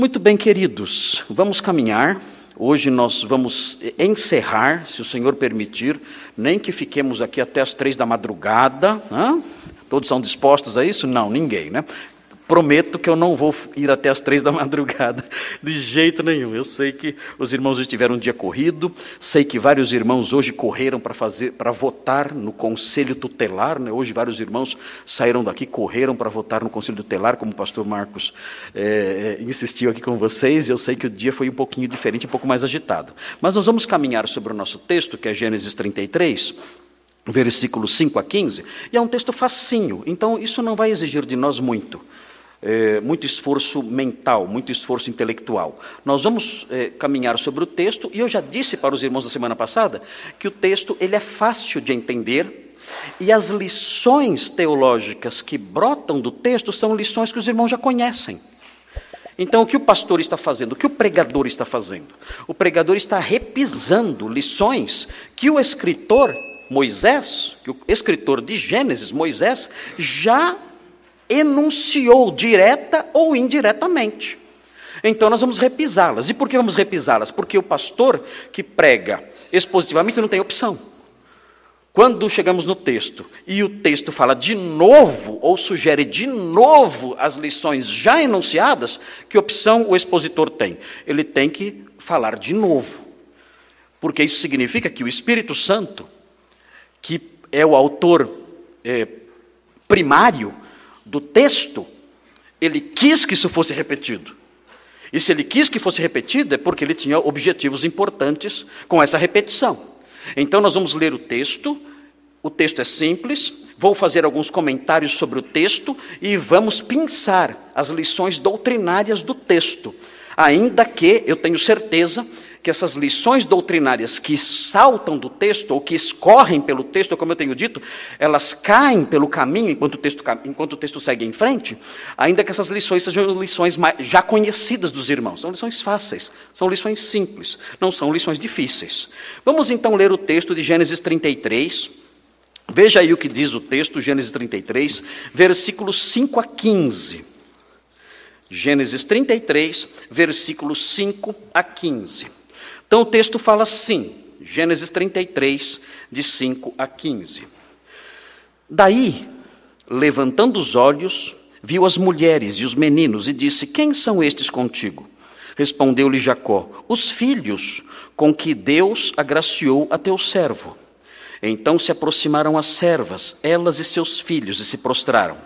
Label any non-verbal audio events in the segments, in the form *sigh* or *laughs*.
Muito bem, queridos, vamos caminhar. Hoje nós vamos encerrar, se o Senhor permitir, nem que fiquemos aqui até as três da madrugada. Todos são dispostos a isso? Não, ninguém, né? Prometo que eu não vou ir até as três da *laughs* madrugada, de jeito nenhum. Eu sei que os irmãos estiveram um dia corrido, sei que vários irmãos hoje correram para fazer, para votar no conselho tutelar. Né? Hoje vários irmãos saíram daqui, correram para votar no conselho tutelar, como o pastor Marcos é, insistiu aqui com vocês. Eu sei que o dia foi um pouquinho diferente, um pouco mais agitado. Mas nós vamos caminhar sobre o nosso texto, que é Gênesis 33 versículos 5 a 15, e é um texto facinho, então isso não vai exigir de nós muito é, muito esforço mental, muito esforço intelectual. Nós vamos é, caminhar sobre o texto, e eu já disse para os irmãos da semana passada que o texto ele é fácil de entender, e as lições teológicas que brotam do texto são lições que os irmãos já conhecem. Então, o que o pastor está fazendo? O que o pregador está fazendo? O pregador está repisando lições que o escritor Moisés, que o escritor de Gênesis, Moisés, já enunciou direta ou indiretamente. Então nós vamos repisá-las. E por que vamos repisá-las? Porque o pastor que prega expositivamente não tem opção. Quando chegamos no texto e o texto fala de novo, ou sugere de novo as lições já enunciadas, que opção o expositor tem? Ele tem que falar de novo. Porque isso significa que o Espírito Santo, que é o autor é, primário do texto, ele quis que isso fosse repetido. E se ele quis que fosse repetido, é porque ele tinha objetivos importantes com essa repetição. Então, nós vamos ler o texto, o texto é simples, vou fazer alguns comentários sobre o texto e vamos pensar as lições doutrinárias do texto, ainda que eu tenho certeza que essas lições doutrinárias que saltam do texto, ou que escorrem pelo texto, como eu tenho dito, elas caem pelo caminho enquanto o texto, enquanto o texto segue em frente, ainda que essas lições sejam lições já conhecidas dos irmãos. São lições fáceis, são lições simples, não são lições difíceis. Vamos então ler o texto de Gênesis 33. Veja aí o que diz o texto, Gênesis 33, versículos 5 a 15. Gênesis 33, versículos 5 a 15. Então o texto fala assim, Gênesis 33, de 5 a 15. Daí, levantando os olhos, viu as mulheres e os meninos e disse: Quem são estes contigo? Respondeu-lhe Jacó: Os filhos com que Deus agraciou a teu servo. Então se aproximaram as servas, elas e seus filhos, e se prostraram.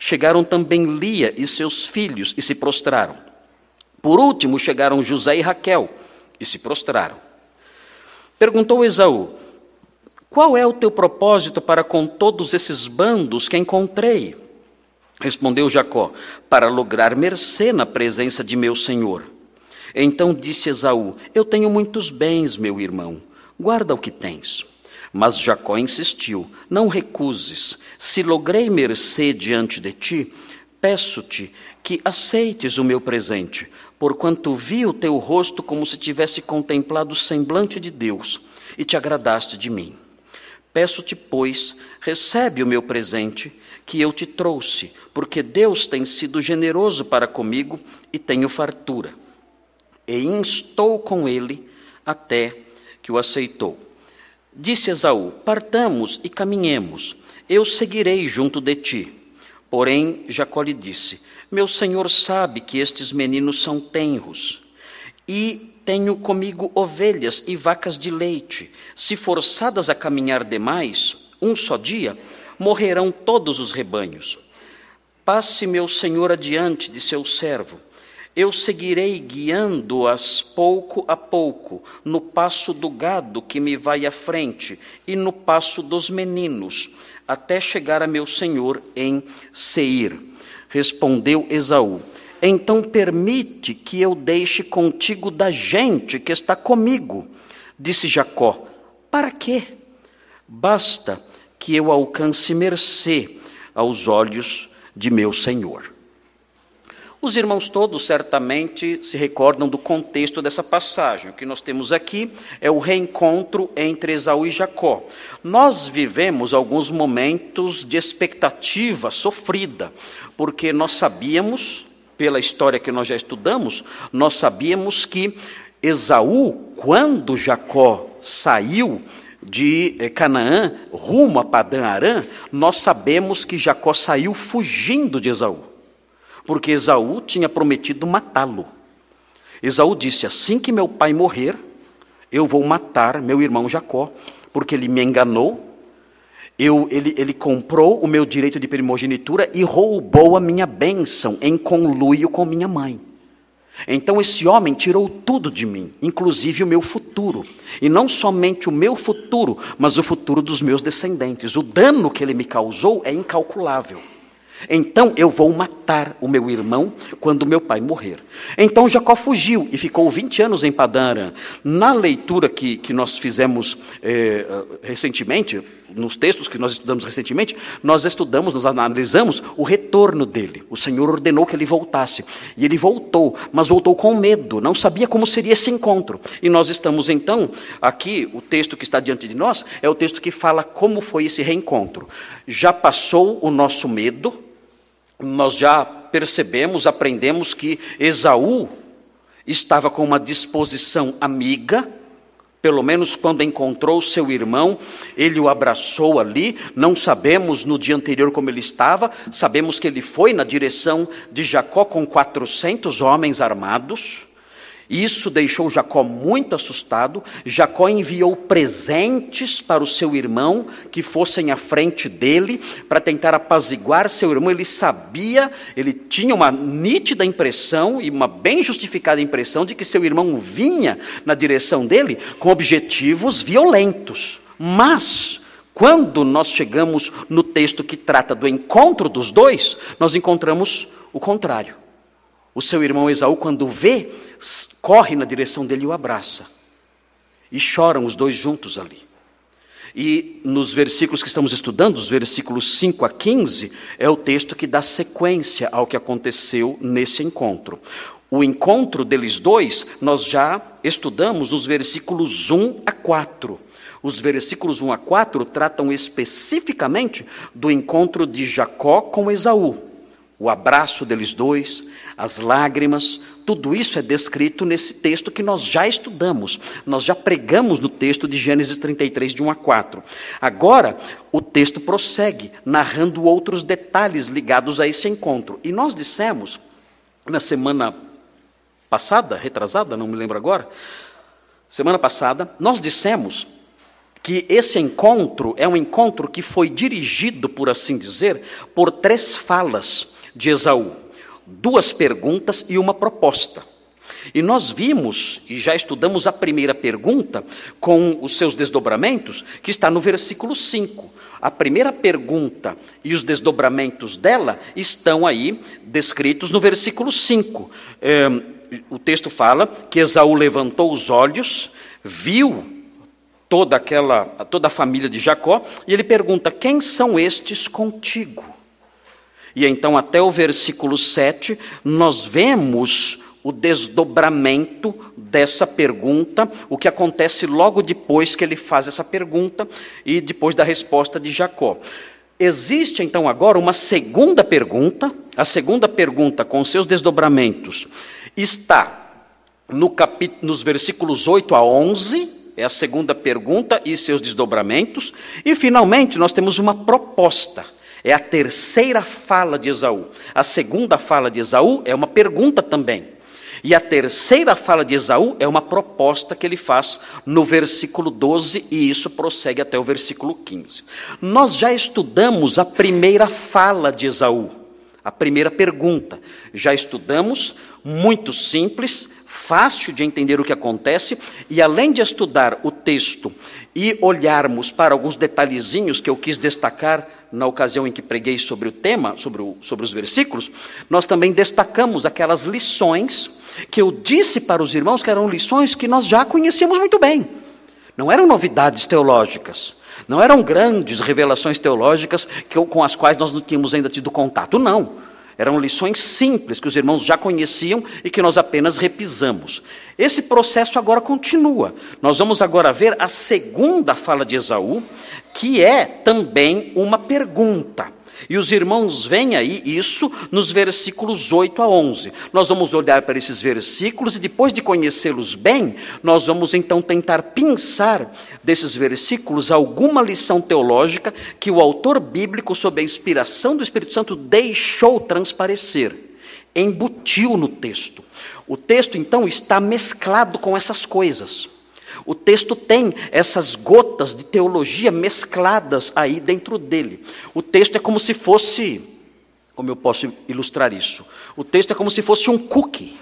Chegaram também Lia e seus filhos, e se prostraram. Por último chegaram José e Raquel e se prostraram. Perguntou Esaú: Qual é o teu propósito para com todos esses bandos que encontrei? Respondeu Jacó: Para lograr mercê na presença de meu senhor. Então disse Esaú: Eu tenho muitos bens, meu irmão, guarda o que tens. Mas Jacó insistiu: Não recuses. Se logrei mercê diante de ti, peço-te que aceites o meu presente, porquanto vi o teu rosto como se tivesse contemplado o semblante de Deus, e te agradaste de mim. Peço-te, pois, recebe o meu presente que eu te trouxe, porque Deus tem sido generoso para comigo e tenho fartura. E instou com ele até que o aceitou. Disse Esaú: Partamos e caminhemos, eu seguirei junto de ti. Porém, Jacó lhe disse: Meu senhor sabe que estes meninos são tenros, e tenho comigo ovelhas e vacas de leite. Se forçadas a caminhar demais, um só dia, morrerão todos os rebanhos. Passe meu senhor adiante de seu servo. Eu seguirei guiando-as pouco a pouco, no passo do gado que me vai à frente, e no passo dos meninos até chegar a meu senhor em Seir. Respondeu Esaú: Então permite que eu deixe contigo da gente que está comigo. Disse Jacó: Para quê? Basta que eu alcance mercê aos olhos de meu senhor. Os irmãos todos certamente se recordam do contexto dessa passagem. O que nós temos aqui é o reencontro entre Esaú e Jacó. Nós vivemos alguns momentos de expectativa sofrida, porque nós sabíamos, pela história que nós já estudamos, nós sabíamos que Esaú, quando Jacó saiu de eh, Canaã rumo a Padã Arã, nós sabemos que Jacó saiu fugindo de Esaú, porque Esaú tinha prometido matá-lo. Esaú disse: Assim que meu pai morrer, eu vou matar meu irmão Jacó, porque ele me enganou, eu, ele, ele comprou o meu direito de primogenitura e roubou a minha bênção em conluio com minha mãe. Então esse homem tirou tudo de mim, inclusive o meu futuro. E não somente o meu futuro, mas o futuro dos meus descendentes. O dano que ele me causou é incalculável. Então eu vou matar o meu irmão quando meu pai morrer. Então Jacó fugiu e ficou 20 anos em Padã Na leitura que, que nós fizemos eh, recentemente, nos textos que nós estudamos recentemente, nós estudamos, nós analisamos o retorno dele. O Senhor ordenou que ele voltasse. E ele voltou, mas voltou com medo, não sabia como seria esse encontro. E nós estamos então, aqui, o texto que está diante de nós, é o texto que fala como foi esse reencontro. Já passou o nosso medo, nós já percebemos, aprendemos que Esaú estava com uma disposição amiga, pelo menos quando encontrou seu irmão, ele o abraçou ali. Não sabemos no dia anterior como ele estava, sabemos que ele foi na direção de Jacó com 400 homens armados. Isso deixou Jacó muito assustado. Jacó enviou presentes para o seu irmão que fossem à frente dele para tentar apaziguar seu irmão. Ele sabia, ele tinha uma nítida impressão e uma bem justificada impressão de que seu irmão vinha na direção dele com objetivos violentos. Mas quando nós chegamos no texto que trata do encontro dos dois, nós encontramos o contrário. O seu irmão Esaú, quando vê corre na direção dele e o abraça. E choram os dois juntos ali. E nos versículos que estamos estudando, os versículos 5 a 15, é o texto que dá sequência ao que aconteceu nesse encontro. O encontro deles dois, nós já estudamos nos versículos 1 a 4. Os versículos 1 a 4 tratam especificamente do encontro de Jacó com Esaú. O abraço deles dois, as lágrimas, tudo isso é descrito nesse texto que nós já estudamos, nós já pregamos no texto de Gênesis 33, de 1 a 4. Agora, o texto prossegue, narrando outros detalhes ligados a esse encontro. E nós dissemos, na semana passada, retrasada, não me lembro agora, semana passada, nós dissemos que esse encontro é um encontro que foi dirigido, por assim dizer, por três falas de Esaú duas perguntas e uma proposta. E nós vimos, e já estudamos a primeira pergunta, com os seus desdobramentos, que está no versículo 5. A primeira pergunta e os desdobramentos dela estão aí descritos no versículo 5. É, o texto fala que Esaú levantou os olhos, viu toda aquela, toda a família de Jacó, e ele pergunta: Quem são estes contigo? E então, até o versículo 7, nós vemos o desdobramento dessa pergunta, o que acontece logo depois que ele faz essa pergunta e depois da resposta de Jacó. Existe então agora uma segunda pergunta, a segunda pergunta com seus desdobramentos está no nos versículos 8 a 11, é a segunda pergunta e seus desdobramentos, e finalmente nós temos uma proposta é a terceira fala de Esaú. A segunda fala de Esaú é uma pergunta também. E a terceira fala de Esaú é uma proposta que ele faz no versículo 12, e isso prossegue até o versículo 15. Nós já estudamos a primeira fala de Esaú, a primeira pergunta. Já estudamos, muito simples, fácil de entender o que acontece, e além de estudar o texto e olharmos para alguns detalhezinhos que eu quis destacar na ocasião em que preguei sobre o tema, sobre, o, sobre os versículos, nós também destacamos aquelas lições que eu disse para os irmãos que eram lições que nós já conhecíamos muito bem. Não eram novidades teológicas, não eram grandes revelações teológicas que, com as quais nós não tínhamos ainda tido contato, não. Eram lições simples que os irmãos já conheciam e que nós apenas repisamos. Esse processo agora continua. Nós vamos agora ver a segunda fala de Esaú, que é também uma pergunta. E os irmãos veem aí isso nos versículos 8 a 11. Nós vamos olhar para esses versículos e depois de conhecê-los bem, nós vamos então tentar pensar desses versículos alguma lição teológica que o autor bíblico, sob a inspiração do Espírito Santo, deixou transparecer, embutiu no texto. O texto então está mesclado com essas coisas. O texto tem essas gotas de teologia mescladas aí dentro dele. O texto é como se fosse, como eu posso ilustrar isso? O texto é como se fosse um cookie.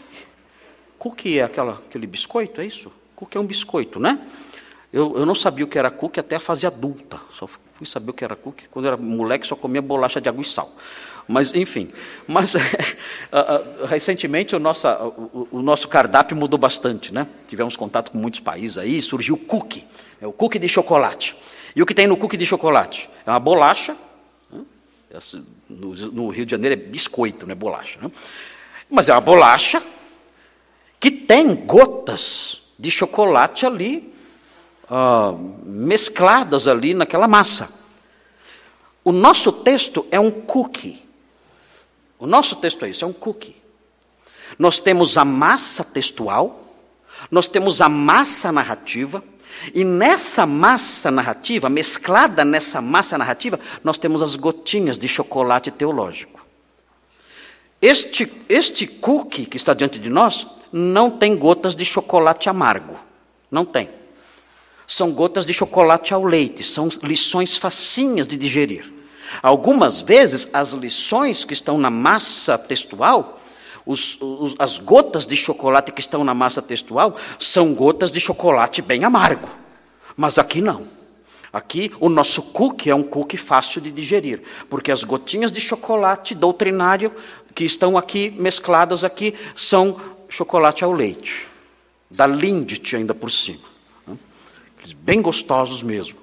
Cookie é aquela, aquele biscoito, é isso? Cookie é um biscoito, né? Eu, eu não sabia o que era cookie até a fase adulta. Só fui saber o que era cookie quando era moleque, só comia bolacha de água e sal. Mas, enfim, mas *laughs* recentemente o nosso, o, o, nosso cardápio mudou bastante, né? Tivemos contato com muitos países aí, surgiu o cookie, é o cookie de chocolate. E o que tem no cookie de chocolate? É uma bolacha, né? no, no, Rio de Janeiro é biscoito, não é bolacha. Né? Mas é uma bolacha que tem gotas de chocolate ali, uh, mescladas ali naquela massa. O nosso texto é um cookie. O nosso texto é isso, é um cookie. Nós temos a massa textual, nós temos a massa narrativa, e nessa massa narrativa, mesclada nessa massa narrativa, nós temos as gotinhas de chocolate teológico. Este, este cookie que está diante de nós não tem gotas de chocolate amargo. Não tem. São gotas de chocolate ao leite, são lições facinhas de digerir. Algumas vezes, as lições que estão na massa textual, os, os, as gotas de chocolate que estão na massa textual, são gotas de chocolate bem amargo. Mas aqui não. Aqui o nosso cookie é um cookie fácil de digerir, porque as gotinhas de chocolate doutrinário que estão aqui mescladas aqui são chocolate ao leite, da Lindt ainda por cima. Bem gostosos mesmo.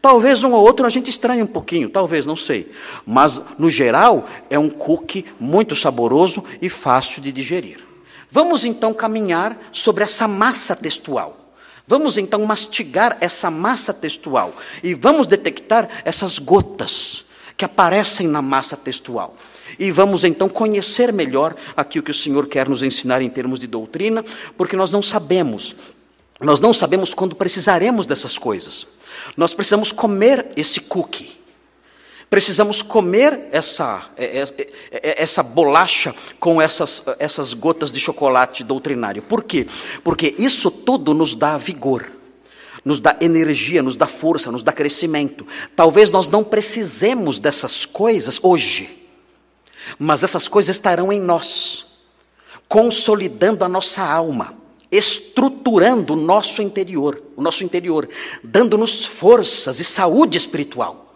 Talvez um ou outro a gente estranhe um pouquinho, talvez, não sei. Mas, no geral, é um cookie muito saboroso e fácil de digerir. Vamos então caminhar sobre essa massa textual. Vamos então mastigar essa massa textual e vamos detectar essas gotas que aparecem na massa textual. E vamos então conhecer melhor aquilo que o Senhor quer nos ensinar em termos de doutrina, porque nós não sabemos, nós não sabemos quando precisaremos dessas coisas. Nós precisamos comer esse cookie. Precisamos comer essa, é, é, é, essa bolacha com essas, essas gotas de chocolate doutrinário. Por quê? Porque isso tudo nos dá vigor, nos dá energia, nos dá força, nos dá crescimento. Talvez nós não precisemos dessas coisas hoje, mas essas coisas estarão em nós, consolidando a nossa alma estruturando o nosso interior, o nosso interior, dando-nos forças e saúde espiritual.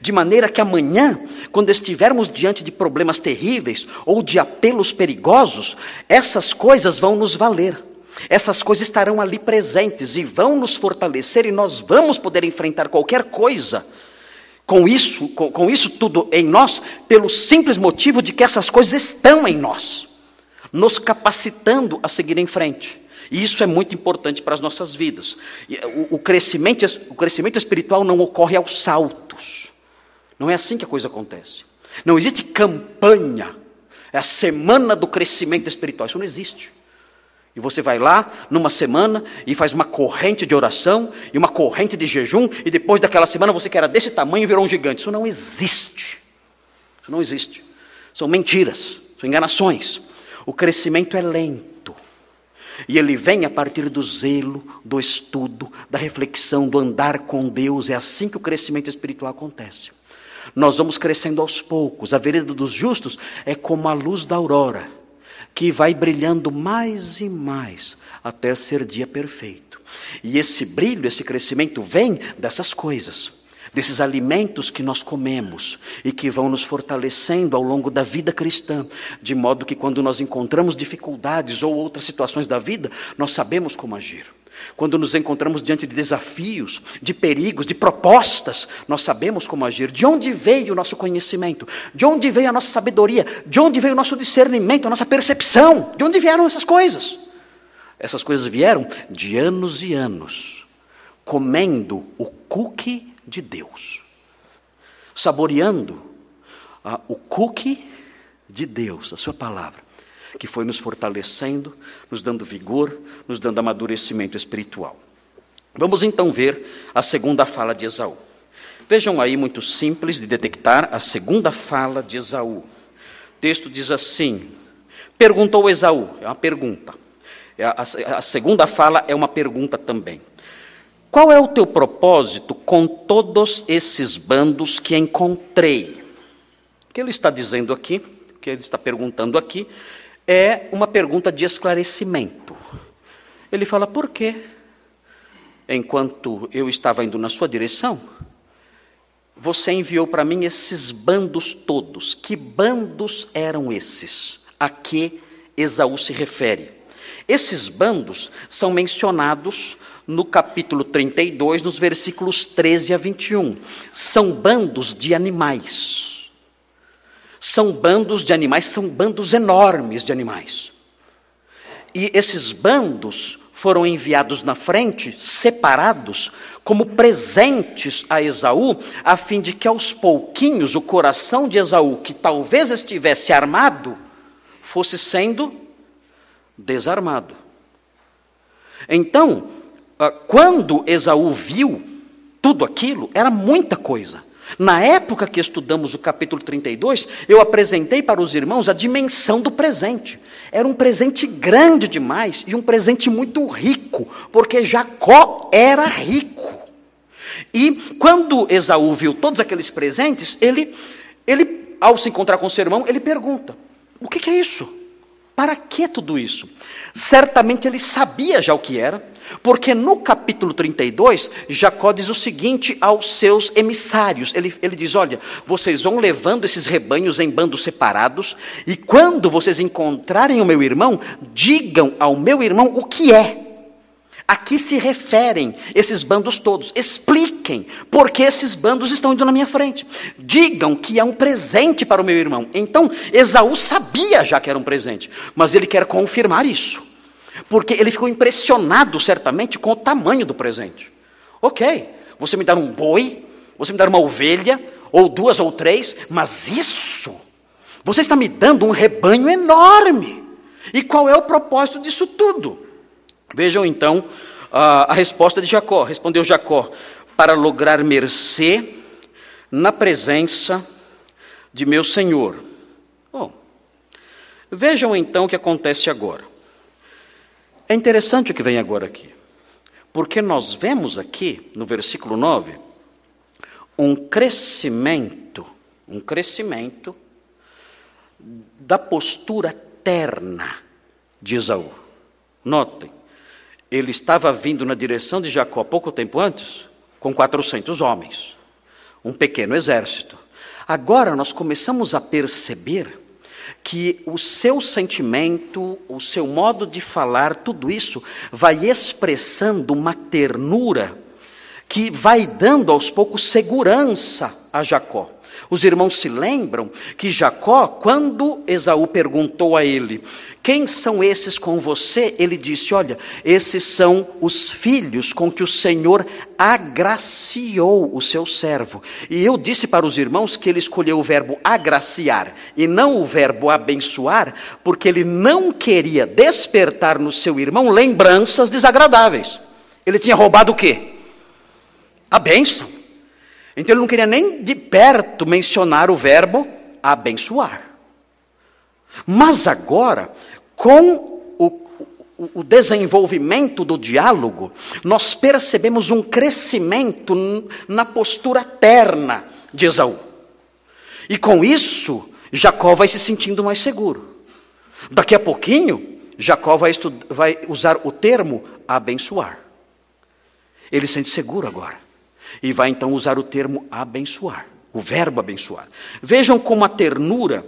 De maneira que amanhã, quando estivermos diante de problemas terríveis ou de apelos perigosos, essas coisas vão nos valer. Essas coisas estarão ali presentes e vão nos fortalecer e nós vamos poder enfrentar qualquer coisa. Com isso, com, com isso tudo em nós, pelo simples motivo de que essas coisas estão em nós, nos capacitando a seguir em frente. E isso é muito importante para as nossas vidas. O, o, crescimento, o crescimento espiritual não ocorre aos saltos. Não é assim que a coisa acontece. Não existe campanha. É a semana do crescimento espiritual. Isso não existe. E você vai lá numa semana e faz uma corrente de oração e uma corrente de jejum, e depois daquela semana você que era desse tamanho e virou um gigante. Isso não existe. Isso não existe. São mentiras, são enganações. O crescimento é lento. E ele vem a partir do zelo, do estudo, da reflexão, do andar com Deus. É assim que o crescimento espiritual acontece. Nós vamos crescendo aos poucos. A vereda dos justos é como a luz da aurora, que vai brilhando mais e mais até ser dia perfeito. E esse brilho, esse crescimento vem dessas coisas desses alimentos que nós comemos e que vão nos fortalecendo ao longo da vida cristã, de modo que quando nós encontramos dificuldades ou outras situações da vida, nós sabemos como agir. Quando nos encontramos diante de desafios, de perigos, de propostas, nós sabemos como agir. De onde veio o nosso conhecimento? De onde veio a nossa sabedoria? De onde veio o nosso discernimento, a nossa percepção? De onde vieram essas coisas? Essas coisas vieram de anos e anos, comendo o cookie de Deus, saboreando ah, o cookie de Deus, a Sua palavra, que foi nos fortalecendo, nos dando vigor, nos dando amadurecimento espiritual. Vamos então ver a segunda fala de Esaú. Vejam aí, muito simples de detectar a segunda fala de Esaú. O texto diz assim: Perguntou Esaú, é uma pergunta. É, a, a, a segunda fala é uma pergunta também. Qual é o teu propósito com todos esses bandos que encontrei? O que ele está dizendo aqui, o que ele está perguntando aqui, é uma pergunta de esclarecimento. Ele fala: por quê? Enquanto eu estava indo na sua direção, você enviou para mim esses bandos todos. Que bandos eram esses? A que Esaú se refere? Esses bandos são mencionados no capítulo 32, nos versículos 13 a 21. São bandos de animais. São bandos de animais, são bandos enormes de animais. E esses bandos foram enviados na frente, separados, como presentes a Esaú, a fim de que aos pouquinhos o coração de Esaú, que talvez estivesse armado, fosse sendo desarmado. Então, quando Esaú viu tudo aquilo, era muita coisa. Na época que estudamos o capítulo 32, eu apresentei para os irmãos a dimensão do presente. Era um presente grande demais e um presente muito rico, porque Jacó era rico. E quando Esaú viu todos aqueles presentes, ele, ele ao se encontrar com seu irmão, ele pergunta: O que, que é isso? Para que tudo isso? Certamente ele sabia já o que era, porque no capítulo 32, Jacó diz o seguinte aos seus emissários: ele, ele diz: Olha, vocês vão levando esses rebanhos em bandos separados, e quando vocês encontrarem o meu irmão, digam ao meu irmão o que é. A que se referem esses bandos todos? Expliquem por que esses bandos estão indo na minha frente. Digam que é um presente para o meu irmão. Então, Esaú sabia já que era um presente, mas ele quer confirmar isso. Porque ele ficou impressionado, certamente, com o tamanho do presente. Ok, você me dar um boi, você me dar uma ovelha, ou duas ou três, mas isso, você está me dando um rebanho enorme. E qual é o propósito disso tudo? Vejam então a, a resposta de Jacó. Respondeu Jacó: para lograr mercê na presença de meu senhor. Bom, vejam então o que acontece agora. É interessante o que vem agora aqui, porque nós vemos aqui no versículo 9 um crescimento, um crescimento da postura terna de Esaú. Notem, ele estava vindo na direção de Jacó pouco tempo antes, com 400 homens, um pequeno exército. Agora nós começamos a perceber que o seu sentimento, o seu modo de falar, tudo isso vai expressando uma ternura que vai dando aos poucos segurança a Jacó. Os irmãos se lembram que Jacó, quando Esaú perguntou a ele: Quem são esses com você? Ele disse: Olha, esses são os filhos com que o Senhor agraciou o seu servo. E eu disse para os irmãos que ele escolheu o verbo agraciar e não o verbo abençoar, porque ele não queria despertar no seu irmão lembranças desagradáveis. Ele tinha roubado o quê? A bênção. Então ele não queria nem de perto mencionar o verbo abençoar. Mas agora, com o, o, desenvolvimento do diálogo, nós percebemos um crescimento na postura terna de Esaú. E com isso, Jacó vai se sentindo mais seguro. Daqui a pouquinho, Jacó vai, vai usar o termo abençoar. Ele se sente seguro agora. E vai então usar o termo abençoar, o verbo abençoar. Vejam como a ternura,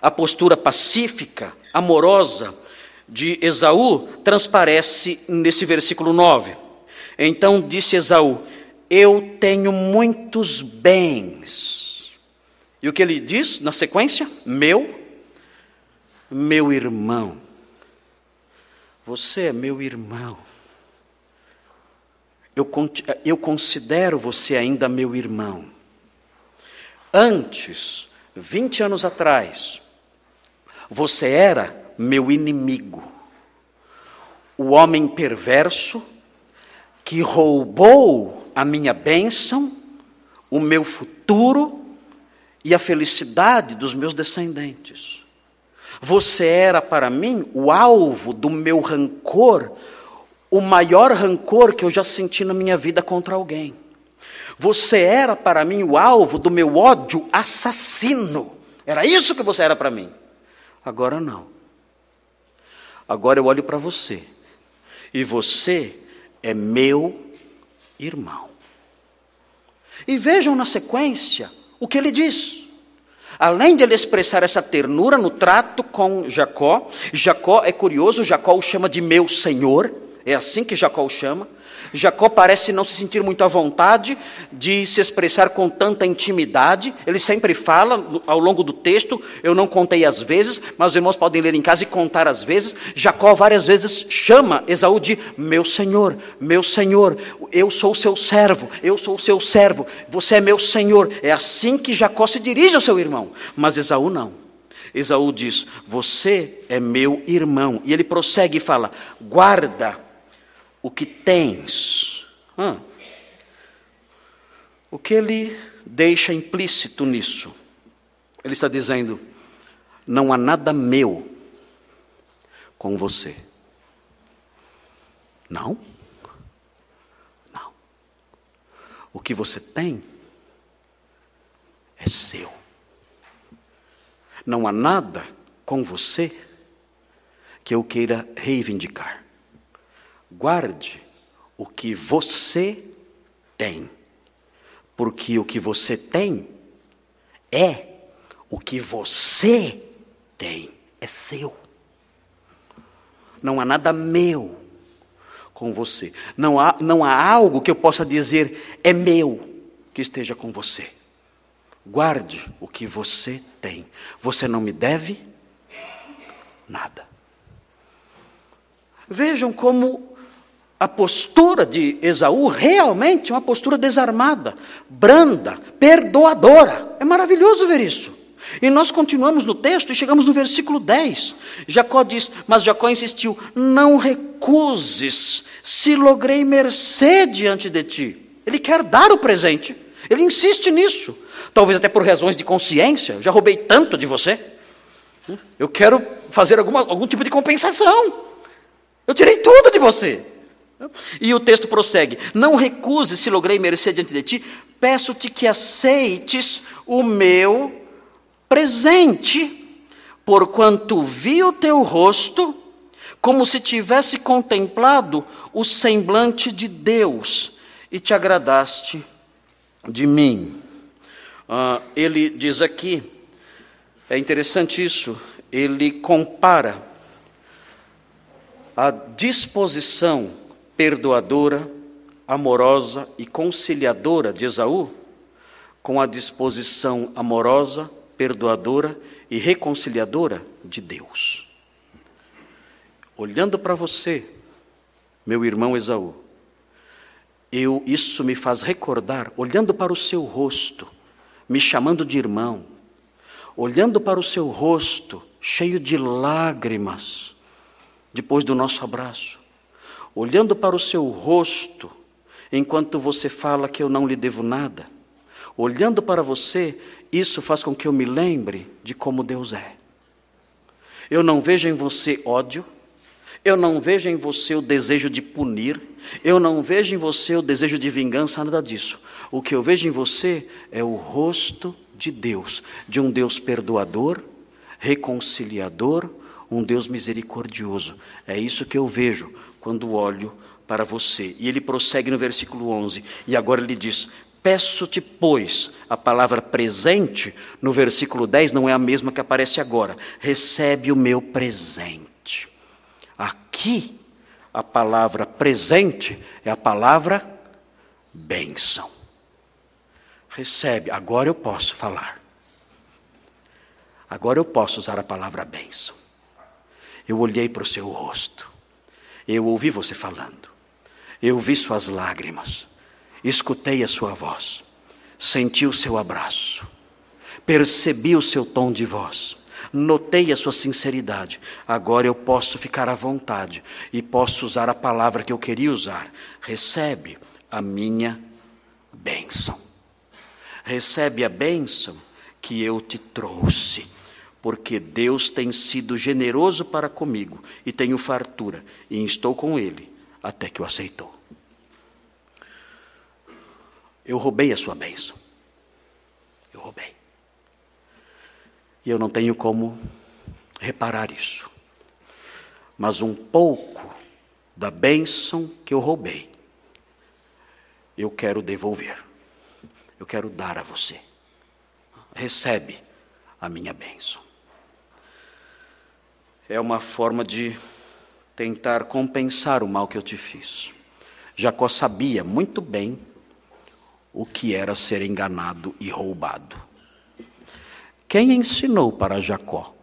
a postura pacífica, amorosa de Esaú transparece nesse versículo 9. Então disse Esaú: Eu tenho muitos bens. E o que ele diz na sequência? Meu, meu irmão. Você é meu irmão eu, eu considero você ainda meu irmão. Antes 20 anos atrás, você era meu inimigo, o homem perverso que roubou a minha bênção, o meu futuro e a felicidade dos meus descendentes. Você era para mim o alvo do meu rancor, o maior rancor que eu já senti na minha vida contra alguém. Você era para mim o alvo do meu ódio assassino. Era isso que você era para mim. Agora não. Agora eu olho para você. E você é meu irmão. E vejam na sequência o que ele diz. Além de ele expressar essa ternura no trato com Jacó, Jacó é curioso, Jacó o chama de meu senhor, é assim que Jacó o chama. Jacó parece não se sentir muito à vontade de se expressar com tanta intimidade. Ele sempre fala ao longo do texto, eu não contei as vezes, mas os irmãos podem ler em casa e contar as vezes. Jacó várias vezes chama Esaú de meu senhor, meu senhor, eu sou seu servo, eu sou seu servo, você é meu senhor. É assim que Jacó se dirige ao seu irmão, mas Esaú não. Esaú diz: Você é meu irmão. E ele prossegue e fala: Guarda o que tens. Hum. O que ele deixa implícito nisso? Ele está dizendo: não há nada meu com você. Não? Não. O que você tem é seu. Não há nada com você que eu queira reivindicar. Guarde o que você tem, porque o que você tem é o que você tem, é seu. Não há nada meu com você. Não há, não há algo que eu possa dizer é meu que esteja com você. Guarde o que você tem. Você não me deve nada. Vejam como a postura de Esaú realmente é uma postura desarmada, branda, perdoadora. É maravilhoso ver isso. E nós continuamos no texto e chegamos no versículo 10. Jacó diz: Mas Jacó insistiu: Não recuses, se logrei mercê diante de ti. Ele quer dar o presente, ele insiste nisso. Talvez até por razões de consciência, já roubei tanto de você. Eu quero fazer alguma, algum tipo de compensação. Eu tirei tudo de você. E o texto prossegue: Não recuse se logrei merecer diante de ti, peço-te que aceites o meu presente, porquanto vi o teu rosto, como se tivesse contemplado o semblante de Deus, e te agradaste de mim. Uh, ele diz aqui, é interessante isso, ele compara a disposição perdoadora, amorosa e conciliadora de Esaú, com a disposição amorosa, perdoadora e reconciliadora de Deus. Olhando para você, meu irmão Esaú, eu isso me faz recordar, olhando para o seu rosto, me chamando de irmão, olhando para o seu rosto, cheio de lágrimas, depois do nosso abraço, olhando para o seu rosto, enquanto você fala que eu não lhe devo nada, olhando para você, isso faz com que eu me lembre de como Deus é. Eu não vejo em você ódio, eu não vejo em você o desejo de punir, eu não vejo em você o desejo de vingança, nada disso. O que eu vejo em você é o rosto de Deus, de um Deus perdoador, reconciliador, um Deus misericordioso. É isso que eu vejo quando olho para você. E ele prossegue no versículo 11, e agora ele diz: Peço-te, pois, a palavra presente, no versículo 10, não é a mesma que aparece agora. Recebe o meu presente. Aqui, a palavra presente é a palavra bênção. Recebe, agora eu posso falar. Agora eu posso usar a palavra bênção. Eu olhei para o seu rosto. Eu ouvi você falando, eu vi suas lágrimas, escutei a sua voz, senti o seu abraço, percebi o seu tom de voz, notei a sua sinceridade. Agora eu posso ficar à vontade e posso usar a palavra que eu queria usar. Recebe a minha bênção. Recebe a bênção que eu te trouxe, porque Deus tem sido generoso para comigo e tenho fartura, e estou com Ele até que o aceitou. Eu roubei a sua bênção. Eu roubei. E eu não tenho como reparar isso. Mas um pouco da bênção que eu roubei, eu quero devolver. Eu quero dar a você. Recebe a minha bênção. É uma forma de tentar compensar o mal que eu te fiz. Jacó sabia muito bem o que era ser enganado e roubado. Quem ensinou para Jacó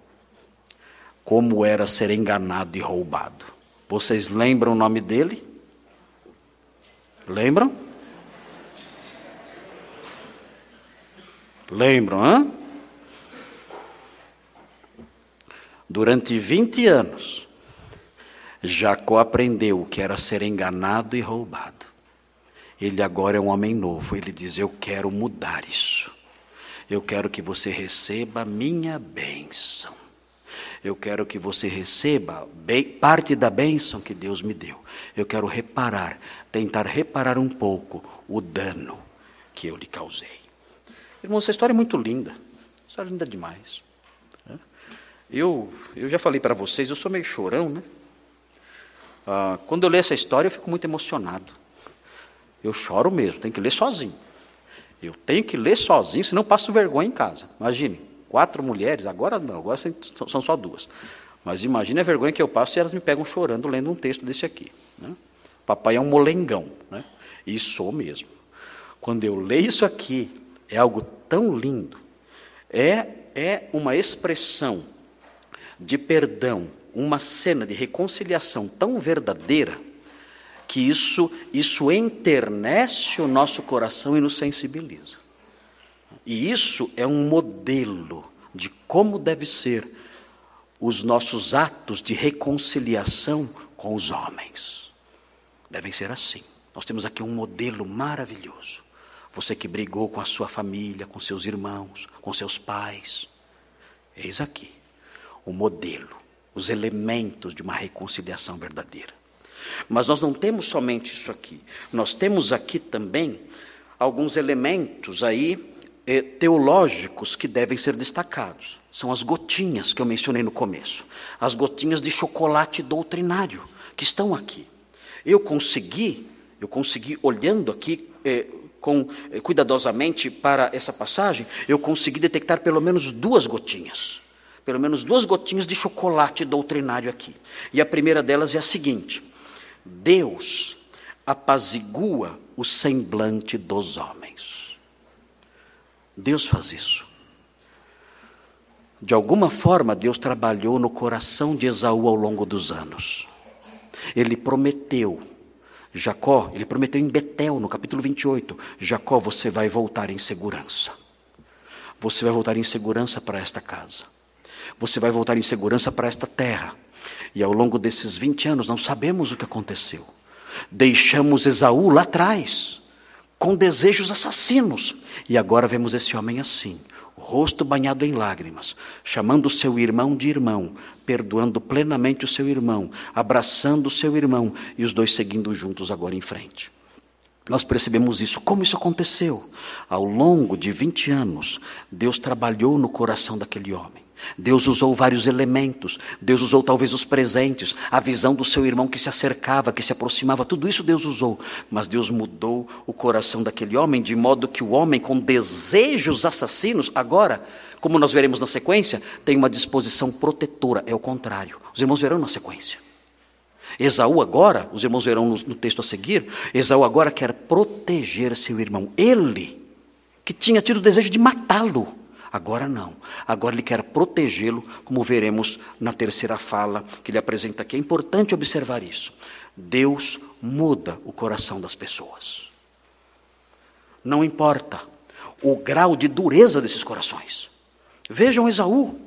como era ser enganado e roubado? Vocês lembram o nome dele? Lembram? Lembram, hã? Durante 20 anos, Jacó aprendeu o que era ser enganado e roubado. Ele agora é um homem novo. Ele diz: Eu quero mudar isso. Eu quero que você receba a minha bênção. Eu quero que você receba parte da bênção que Deus me deu. Eu quero reparar, tentar reparar um pouco o dano que eu lhe causei. Irmão, essa história é muito linda. História linda demais. Eu, eu já falei para vocês, eu sou meio chorão, né? Ah, quando eu leio essa história, eu fico muito emocionado. Eu choro mesmo, tenho que ler sozinho. Eu tenho que ler sozinho, senão passo vergonha em casa. Imagine, quatro mulheres, agora não, agora são só duas. Mas imagine a vergonha que eu passo se elas me pegam chorando lendo um texto desse aqui. Né? Papai é um molengão, né? e sou mesmo. Quando eu leio isso aqui, é algo tão lindo. É, é uma expressão de perdão, uma cena de reconciliação tão verdadeira que isso, isso enternece o nosso coração e nos sensibiliza. E isso é um modelo de como deve ser os nossos atos de reconciliação com os homens. Devem ser assim. Nós temos aqui um modelo maravilhoso. Você que brigou com a sua família, com seus irmãos, com seus pais. Eis aqui o modelo, os elementos de uma reconciliação verdadeira. Mas nós não temos somente isso aqui. Nós temos aqui também alguns elementos aí eh, teológicos que devem ser destacados. São as gotinhas que eu mencionei no começo. As gotinhas de chocolate doutrinário que estão aqui. Eu consegui, eu consegui olhando aqui eh, com, eh, cuidadosamente para essa passagem, eu consegui detectar pelo menos duas gotinhas. Pelo menos duas gotinhas de chocolate doutrinário aqui. E a primeira delas é a seguinte: Deus apazigua o semblante dos homens. Deus faz isso. De alguma forma, Deus trabalhou no coração de Esaú ao longo dos anos. Ele prometeu, Jacó, ele prometeu em Betel, no capítulo 28, Jacó, você vai voltar em segurança. Você vai voltar em segurança para esta casa. Você vai voltar em segurança para esta terra. E ao longo desses 20 anos não sabemos o que aconteceu. Deixamos Esaú lá atrás, com desejos assassinos. E agora vemos esse homem assim, rosto banhado em lágrimas, chamando seu irmão de irmão, perdoando plenamente o seu irmão, abraçando o seu irmão e os dois seguindo juntos agora em frente. Nós percebemos isso. Como isso aconteceu? Ao longo de 20 anos, Deus trabalhou no coração daquele homem. Deus usou vários elementos, Deus usou talvez os presentes, a visão do seu irmão que se acercava, que se aproximava, tudo isso Deus usou, mas Deus mudou o coração daquele homem, de modo que o homem com desejos assassinos, agora, como nós veremos na sequência, tem uma disposição protetora, é o contrário. Os irmãos verão na sequência. Esaú agora, os irmãos verão no, no texto a seguir, Esaú agora quer proteger seu irmão. Ele, que tinha tido o desejo de matá-lo, Agora não. Agora ele quer protegê-lo, como veremos na terceira fala que ele apresenta aqui. É importante observar isso. Deus muda o coração das pessoas. Não importa o grau de dureza desses corações. Vejam Esaú.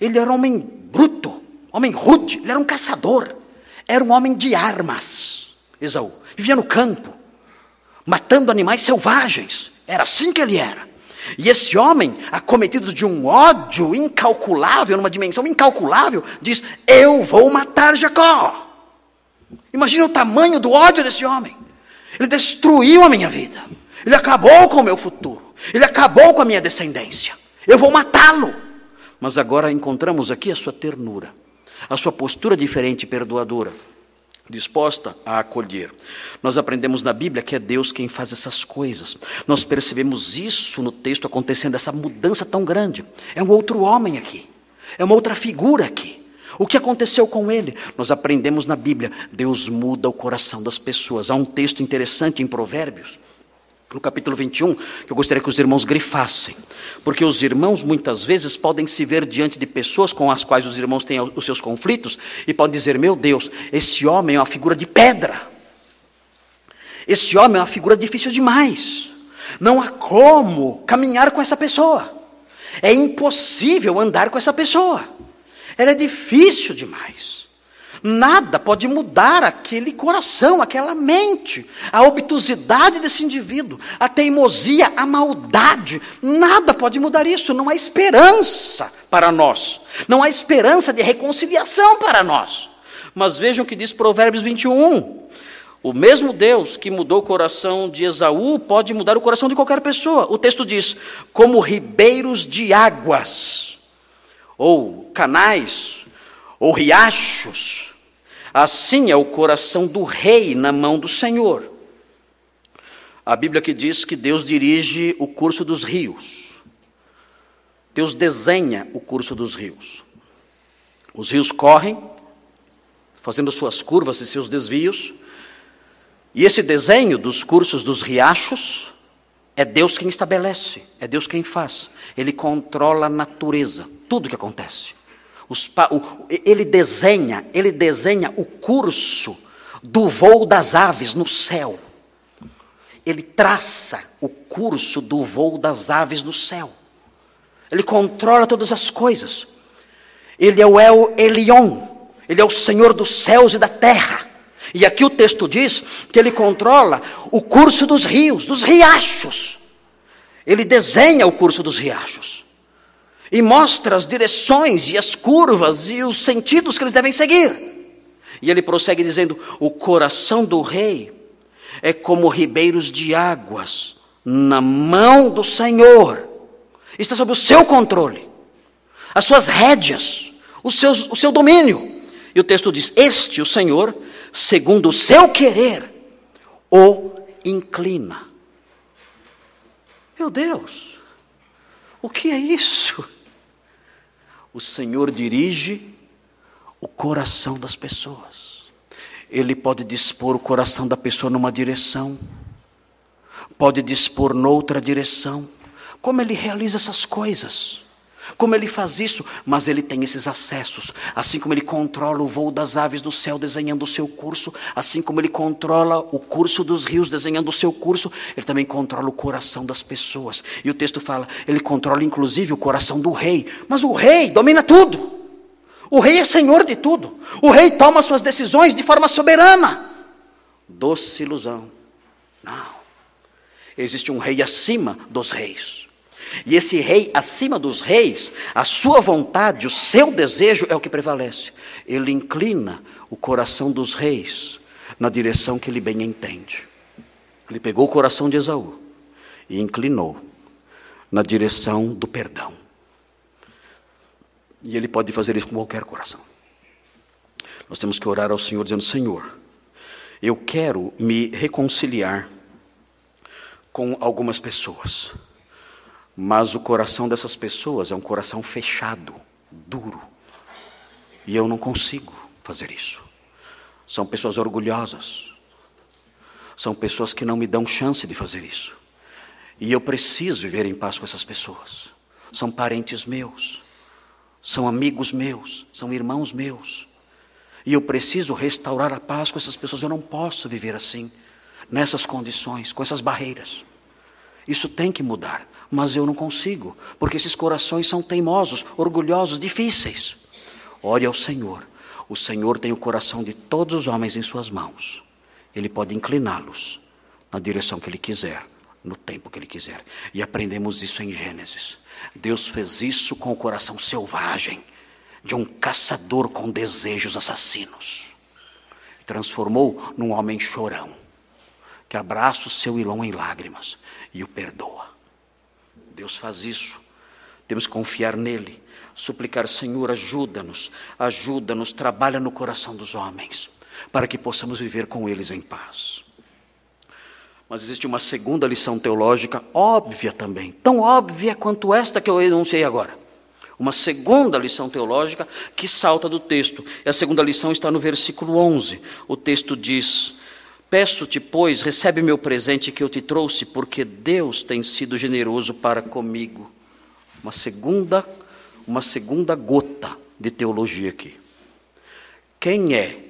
Ele era um homem bruto, homem rude, ele era um caçador. Era um homem de armas, Esaú. Vivia no campo, matando animais selvagens. Era assim que ele era. E esse homem, acometido de um ódio incalculável, numa dimensão incalculável, diz: Eu vou matar Jacó. Imagina o tamanho do ódio desse homem. Ele destruiu a minha vida. Ele acabou com o meu futuro. Ele acabou com a minha descendência. Eu vou matá-lo. Mas agora encontramos aqui a sua ternura, a sua postura diferente e perdoadora disposta a acolher. Nós aprendemos na Bíblia que é Deus quem faz essas coisas. Nós percebemos isso no texto acontecendo, essa mudança tão grande. É um outro homem aqui, é uma outra figura aqui. O que aconteceu com ele? Nós aprendemos na Bíblia, Deus muda o coração das pessoas. Há um texto interessante em Provérbios no capítulo 21, que eu gostaria que os irmãos grifassem. Porque os irmãos muitas vezes podem se ver diante de pessoas com as quais os irmãos têm os seus conflitos e podem dizer: Meu Deus, esse homem é uma figura de pedra. Esse homem é uma figura difícil demais. Não há como caminhar com essa pessoa. É impossível andar com essa pessoa. Ela é difícil demais. Nada pode mudar aquele coração, aquela mente, a obtusidade desse indivíduo, a teimosia, a maldade. Nada pode mudar isso. Não há esperança para nós. Não há esperança de reconciliação para nós. Mas vejam o que diz Provérbios 21. O mesmo Deus que mudou o coração de Esaú pode mudar o coração de qualquer pessoa. O texto diz: como ribeiros de águas, ou canais, ou riachos, Assim é o coração do rei na mão do Senhor. A Bíblia que diz que Deus dirige o curso dos rios. Deus desenha o curso dos rios. Os rios correm, fazendo suas curvas e seus desvios, e esse desenho dos cursos dos riachos é Deus quem estabelece, é Deus quem faz. Ele controla a natureza, tudo que acontece. Os, o, ele desenha, ele desenha o curso do voo das aves no céu. Ele traça o curso do voo das aves no céu. Ele controla todas as coisas. Ele é o El Elion. Ele é o Senhor dos céus e da terra. E aqui o texto diz que ele controla o curso dos rios, dos riachos. Ele desenha o curso dos riachos e mostra as direções e as curvas e os sentidos que eles devem seguir. E ele prossegue dizendo: O coração do rei é como ribeiros de águas na mão do Senhor, está sob o seu controle, as suas rédeas, o seu, o seu domínio. E o texto diz: Este, o Senhor, segundo o seu querer, o inclina. Meu Deus, o que é isso? O Senhor dirige o coração das pessoas. Ele pode dispor o coração da pessoa numa direção, pode dispor noutra direção. Como ele realiza essas coisas? Como ele faz isso? Mas ele tem esses acessos. Assim como ele controla o voo das aves do céu, desenhando o seu curso, assim como ele controla o curso dos rios, desenhando o seu curso, ele também controla o coração das pessoas. E o texto fala, ele controla inclusive o coração do rei. Mas o rei domina tudo. O rei é senhor de tudo. O rei toma suas decisões de forma soberana. Doce ilusão. Não. Existe um rei acima dos reis. E esse rei, acima dos reis, a sua vontade, o seu desejo é o que prevalece. Ele inclina o coração dos reis na direção que ele bem entende. Ele pegou o coração de Esaú e inclinou na direção do perdão. E ele pode fazer isso com qualquer coração. Nós temos que orar ao Senhor dizendo: Senhor, eu quero me reconciliar com algumas pessoas. Mas o coração dessas pessoas é um coração fechado, duro. E eu não consigo fazer isso. São pessoas orgulhosas. São pessoas que não me dão chance de fazer isso. E eu preciso viver em paz com essas pessoas. São parentes meus. São amigos meus. São irmãos meus. E eu preciso restaurar a paz com essas pessoas. Eu não posso viver assim, nessas condições, com essas barreiras. Isso tem que mudar, mas eu não consigo, porque esses corações são teimosos, orgulhosos, difíceis. Ore ao Senhor. O Senhor tem o coração de todos os homens em suas mãos. Ele pode incliná-los na direção que ele quiser, no tempo que ele quiser. E aprendemos isso em Gênesis. Deus fez isso com o coração selvagem de um caçador com desejos assassinos. Transformou num homem chorão, que abraça o seu irmão em lágrimas e o perdoa. Deus faz isso. Temos que confiar nele, suplicar, Senhor, ajuda-nos, ajuda-nos, trabalha no coração dos homens, para que possamos viver com eles em paz. Mas existe uma segunda lição teológica óbvia também, tão óbvia quanto esta que eu enunciei agora. Uma segunda lição teológica que salta do texto. E a segunda lição está no versículo 11. O texto diz: Peço-te, pois, recebe meu presente que eu te trouxe, porque Deus tem sido generoso para comigo. Uma segunda, uma segunda gota de teologia aqui. Quem é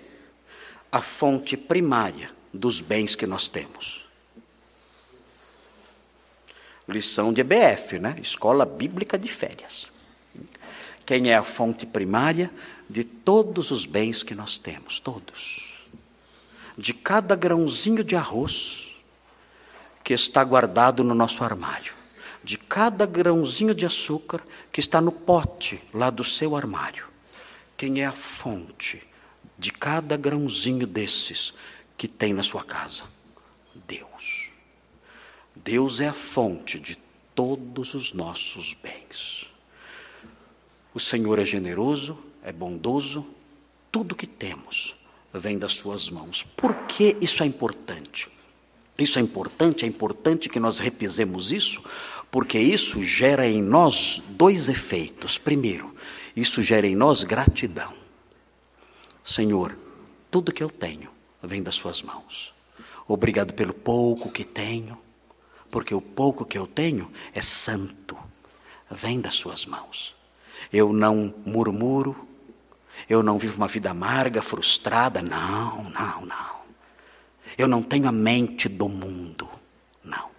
a fonte primária dos bens que nós temos? Lição de EBF, né? Escola Bíblica de Férias. Quem é a fonte primária de todos os bens que nós temos? Todos. De cada grãozinho de arroz que está guardado no nosso armário. De cada grãozinho de açúcar que está no pote lá do seu armário. Quem é a fonte de cada grãozinho desses que tem na sua casa? Deus. Deus é a fonte de todos os nossos bens. O Senhor é generoso, é bondoso, tudo que temos vem das Suas mãos. Por que isso é importante? Isso é importante, é importante que nós repisemos isso, porque isso gera em nós dois efeitos. Primeiro, isso gera em nós gratidão. Senhor, tudo que eu tenho vem das Suas mãos. Obrigado pelo pouco que tenho porque o pouco que eu tenho é santo, vem das Suas mãos. Eu não murmuro, eu não vivo uma vida amarga, frustrada, não, não, não. Eu não tenho a mente do mundo, não.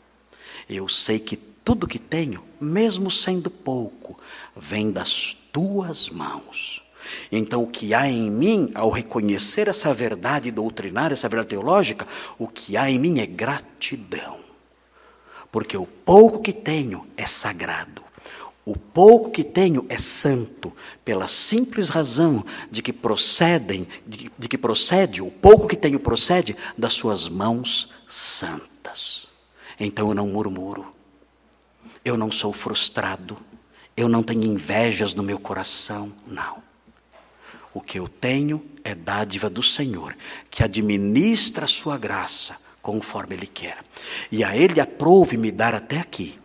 Eu sei que tudo que tenho, mesmo sendo pouco, vem das tuas mãos. Então, o que há em mim, ao reconhecer essa verdade doutrinária, essa verdade teológica, o que há em mim é gratidão porque o pouco que tenho é sagrado. O pouco que tenho é santo, pela simples razão de que procedem, de, de, que procede, o pouco que tenho procede das suas mãos santas. Então eu não murmuro, eu não sou frustrado, eu não tenho invejas no meu coração, não. O que eu tenho é dádiva do Senhor, que administra a sua graça conforme Ele quer. E a Ele aprove me dar até aqui,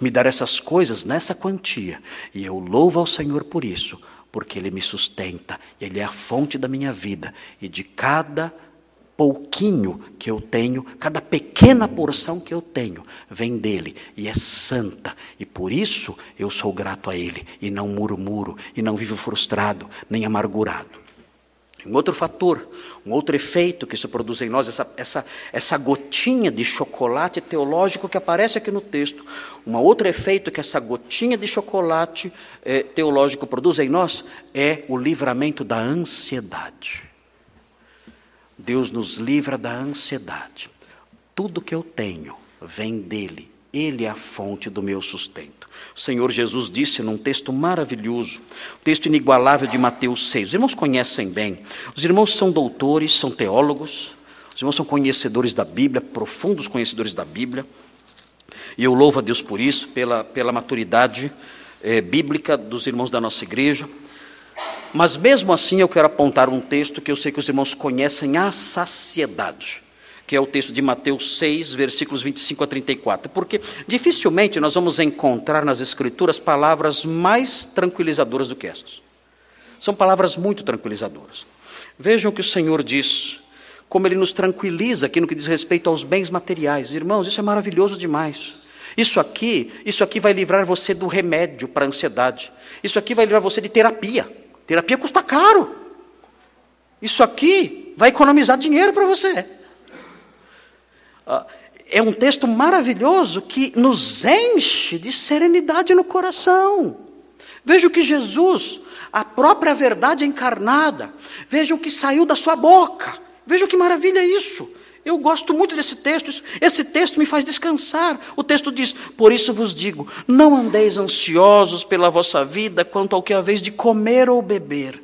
me dar essas coisas nessa quantia. E eu louvo ao Senhor por isso, porque Ele me sustenta, Ele é a fonte da minha vida. E de cada pouquinho que eu tenho, cada pequena porção que eu tenho, vem dele e é santa. E por isso eu sou grato a Ele e não murmuro, e não vivo frustrado, nem amargurado. Um outro fator, um outro efeito que isso produz em nós, essa, essa, essa gotinha de chocolate teológico que aparece aqui no texto, um outro efeito que essa gotinha de chocolate eh, teológico produz em nós é o livramento da ansiedade. Deus nos livra da ansiedade. Tudo que eu tenho vem dele, ele é a fonte do meu sustento. O Senhor Jesus disse num texto maravilhoso, texto inigualável de Mateus 6. Os irmãos conhecem bem. Os irmãos são doutores, são teólogos. Os irmãos são conhecedores da Bíblia, profundos conhecedores da Bíblia. E eu louvo a Deus por isso, pela, pela maturidade é, bíblica dos irmãos da nossa igreja. Mas mesmo assim eu quero apontar um texto que eu sei que os irmãos conhecem à saciedade que é o texto de Mateus 6, versículos 25 a 34. Porque dificilmente nós vamos encontrar nas Escrituras palavras mais tranquilizadoras do que essas. São palavras muito tranquilizadoras. Vejam o que o Senhor diz, como Ele nos tranquiliza aqui no que diz respeito aos bens materiais. Irmãos, isso é maravilhoso demais. Isso aqui, isso aqui vai livrar você do remédio para a ansiedade. Isso aqui vai livrar você de terapia. Terapia custa caro. Isso aqui vai economizar dinheiro para você. Ah, é um texto maravilhoso que nos enche de serenidade no coração. Veja o que Jesus, a própria verdade encarnada, veja o que saiu da sua boca. Veja que maravilha isso. Eu gosto muito desse texto, esse texto me faz descansar. O texto diz: Por isso vos digo, não andeis ansiosos pela vossa vida quanto ao que haveis de comer ou beber,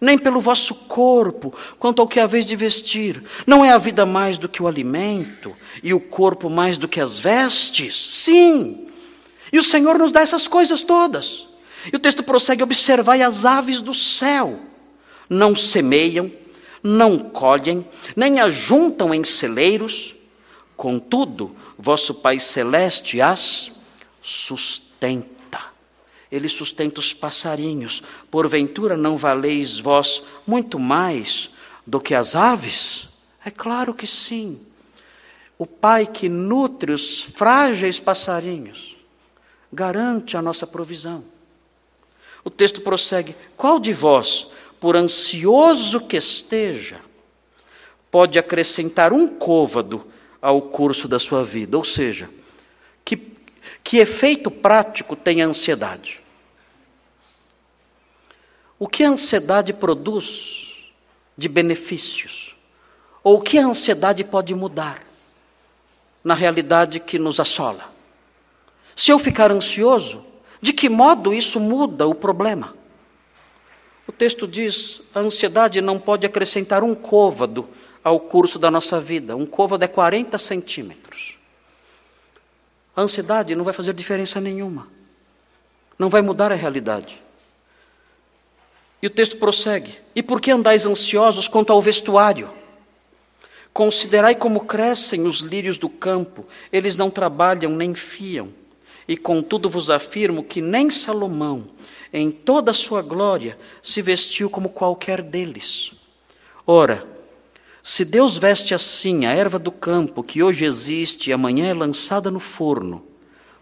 nem pelo vosso corpo quanto ao que haveis de vestir. Não é a vida mais do que o alimento, e o corpo mais do que as vestes? Sim. E o Senhor nos dá essas coisas todas. E o texto prossegue: Observai as aves do céu, não semeiam, não colhem, nem ajuntam em celeiros, contudo, vosso Pai Celeste as sustenta. Ele sustenta os passarinhos. Porventura não valeis vós muito mais do que as aves? É claro que sim. O Pai que nutre os frágeis passarinhos garante a nossa provisão. O texto prossegue: Qual de vós, por ansioso que esteja, pode acrescentar um côvado ao curso da sua vida. Ou seja, que, que efeito prático tem a ansiedade? O que a ansiedade produz de benefícios? Ou o que a ansiedade pode mudar na realidade que nos assola? Se eu ficar ansioso, de que modo isso muda o problema? O texto diz: a ansiedade não pode acrescentar um côvado ao curso da nossa vida. Um côvado é 40 centímetros. A ansiedade não vai fazer diferença nenhuma. Não vai mudar a realidade. E o texto prossegue: E por que andais ansiosos quanto ao vestuário? Considerai como crescem os lírios do campo, eles não trabalham nem fiam. E contudo vos afirmo que nem Salomão, em toda a sua glória, se vestiu como qualquer deles. Ora, se Deus veste assim a erva do campo, que hoje existe e amanhã é lançada no forno,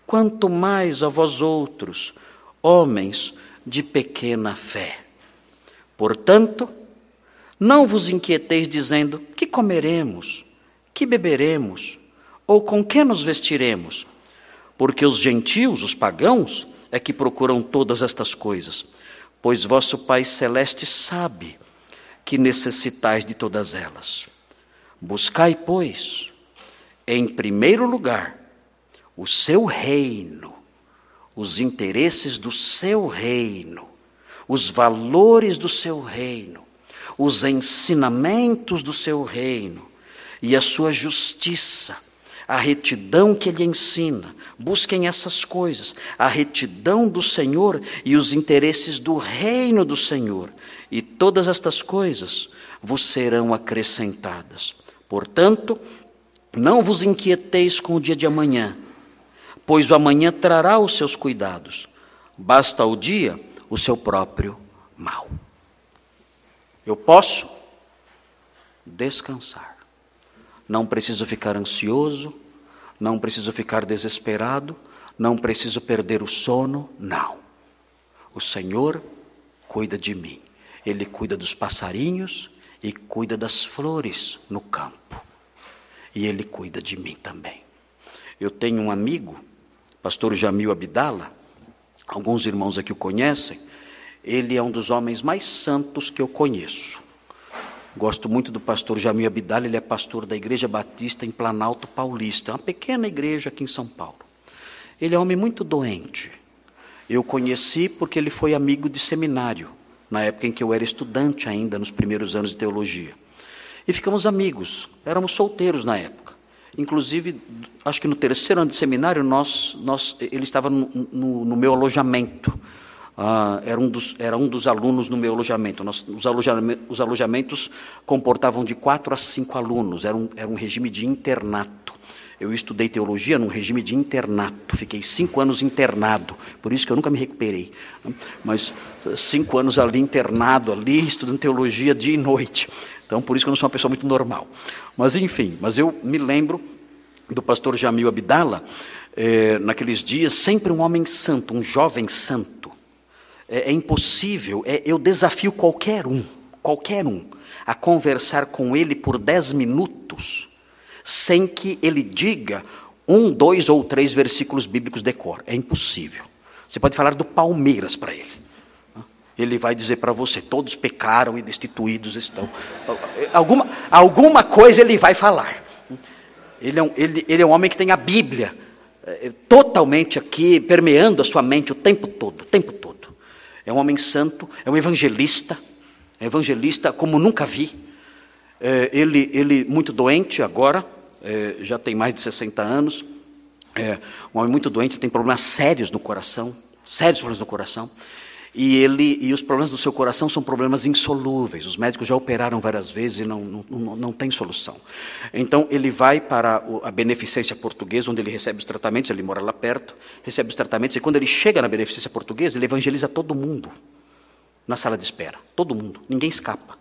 quanto mais a vós outros, homens de pequena fé. Portanto, não vos inquieteis dizendo: que comeremos, que beberemos, ou com que nos vestiremos? Porque os gentios, os pagãos, é que procuram todas estas coisas, pois vosso Pai Celeste sabe que necessitais de todas elas. Buscai, pois, em primeiro lugar, o seu reino, os interesses do seu reino, os valores do seu reino, os ensinamentos do seu reino e a sua justiça, a retidão que ele ensina, Busquem essas coisas, a retidão do Senhor e os interesses do reino do Senhor, e todas estas coisas vos serão acrescentadas. Portanto, não vos inquieteis com o dia de amanhã, pois o amanhã trará os seus cuidados. Basta ao dia o seu próprio mal. Eu posso descansar. Não preciso ficar ansioso, não preciso ficar desesperado, não preciso perder o sono, não. O Senhor cuida de mim. Ele cuida dos passarinhos e cuida das flores no campo. E ele cuida de mim também. Eu tenho um amigo, pastor Jamil Abdala, alguns irmãos aqui o conhecem, ele é um dos homens mais santos que eu conheço. Gosto muito do pastor Jamil Abdal, ele é pastor da Igreja Batista em Planalto Paulista, uma pequena igreja aqui em São Paulo. Ele é um homem muito doente. Eu conheci porque ele foi amigo de seminário, na época em que eu era estudante ainda, nos primeiros anos de teologia. E ficamos amigos, éramos solteiros na época. Inclusive, acho que no terceiro ano de seminário, nós, nós, ele estava no, no, no meu alojamento ah, era, um dos, era um dos alunos no meu alojamento. Nós, os, alojamentos, os alojamentos comportavam de quatro a cinco alunos, era um, era um regime de internato. Eu estudei teologia num regime de internato, fiquei cinco anos internado, por isso que eu nunca me recuperei. Mas cinco anos ali internado, ali estudando teologia dia e noite. Então, por isso que eu não sou uma pessoa muito normal. Mas, enfim, mas eu me lembro do pastor Jamil Abdala, eh, naqueles dias, sempre um homem santo, um jovem santo é, é impossível, é, eu desafio qualquer um, qualquer um, a conversar com ele por dez minutos, sem que ele diga um, dois ou três versículos bíblicos de cor. É impossível. Você pode falar do Palmeiras para ele. Ele vai dizer para você: todos pecaram e destituídos estão. Alguma, alguma coisa ele vai falar. Ele é, um, ele, ele é um homem que tem a Bíblia é, totalmente aqui, permeando a sua mente o tempo todo, o tempo todo. É um homem santo, é um evangelista, é evangelista como nunca vi. É, ele, ele muito doente agora, é, já tem mais de 60 anos. Um homem muito doente, tem problemas sérios no coração, sérios problemas no coração. E, ele, e os problemas do seu coração são problemas insolúveis. Os médicos já operaram várias vezes e não, não, não, não tem solução. Então, ele vai para a Beneficência Portuguesa, onde ele recebe os tratamentos, ele mora lá perto, recebe os tratamentos, e quando ele chega na Beneficência Portuguesa, ele evangeliza todo mundo na sala de espera. Todo mundo, ninguém escapa.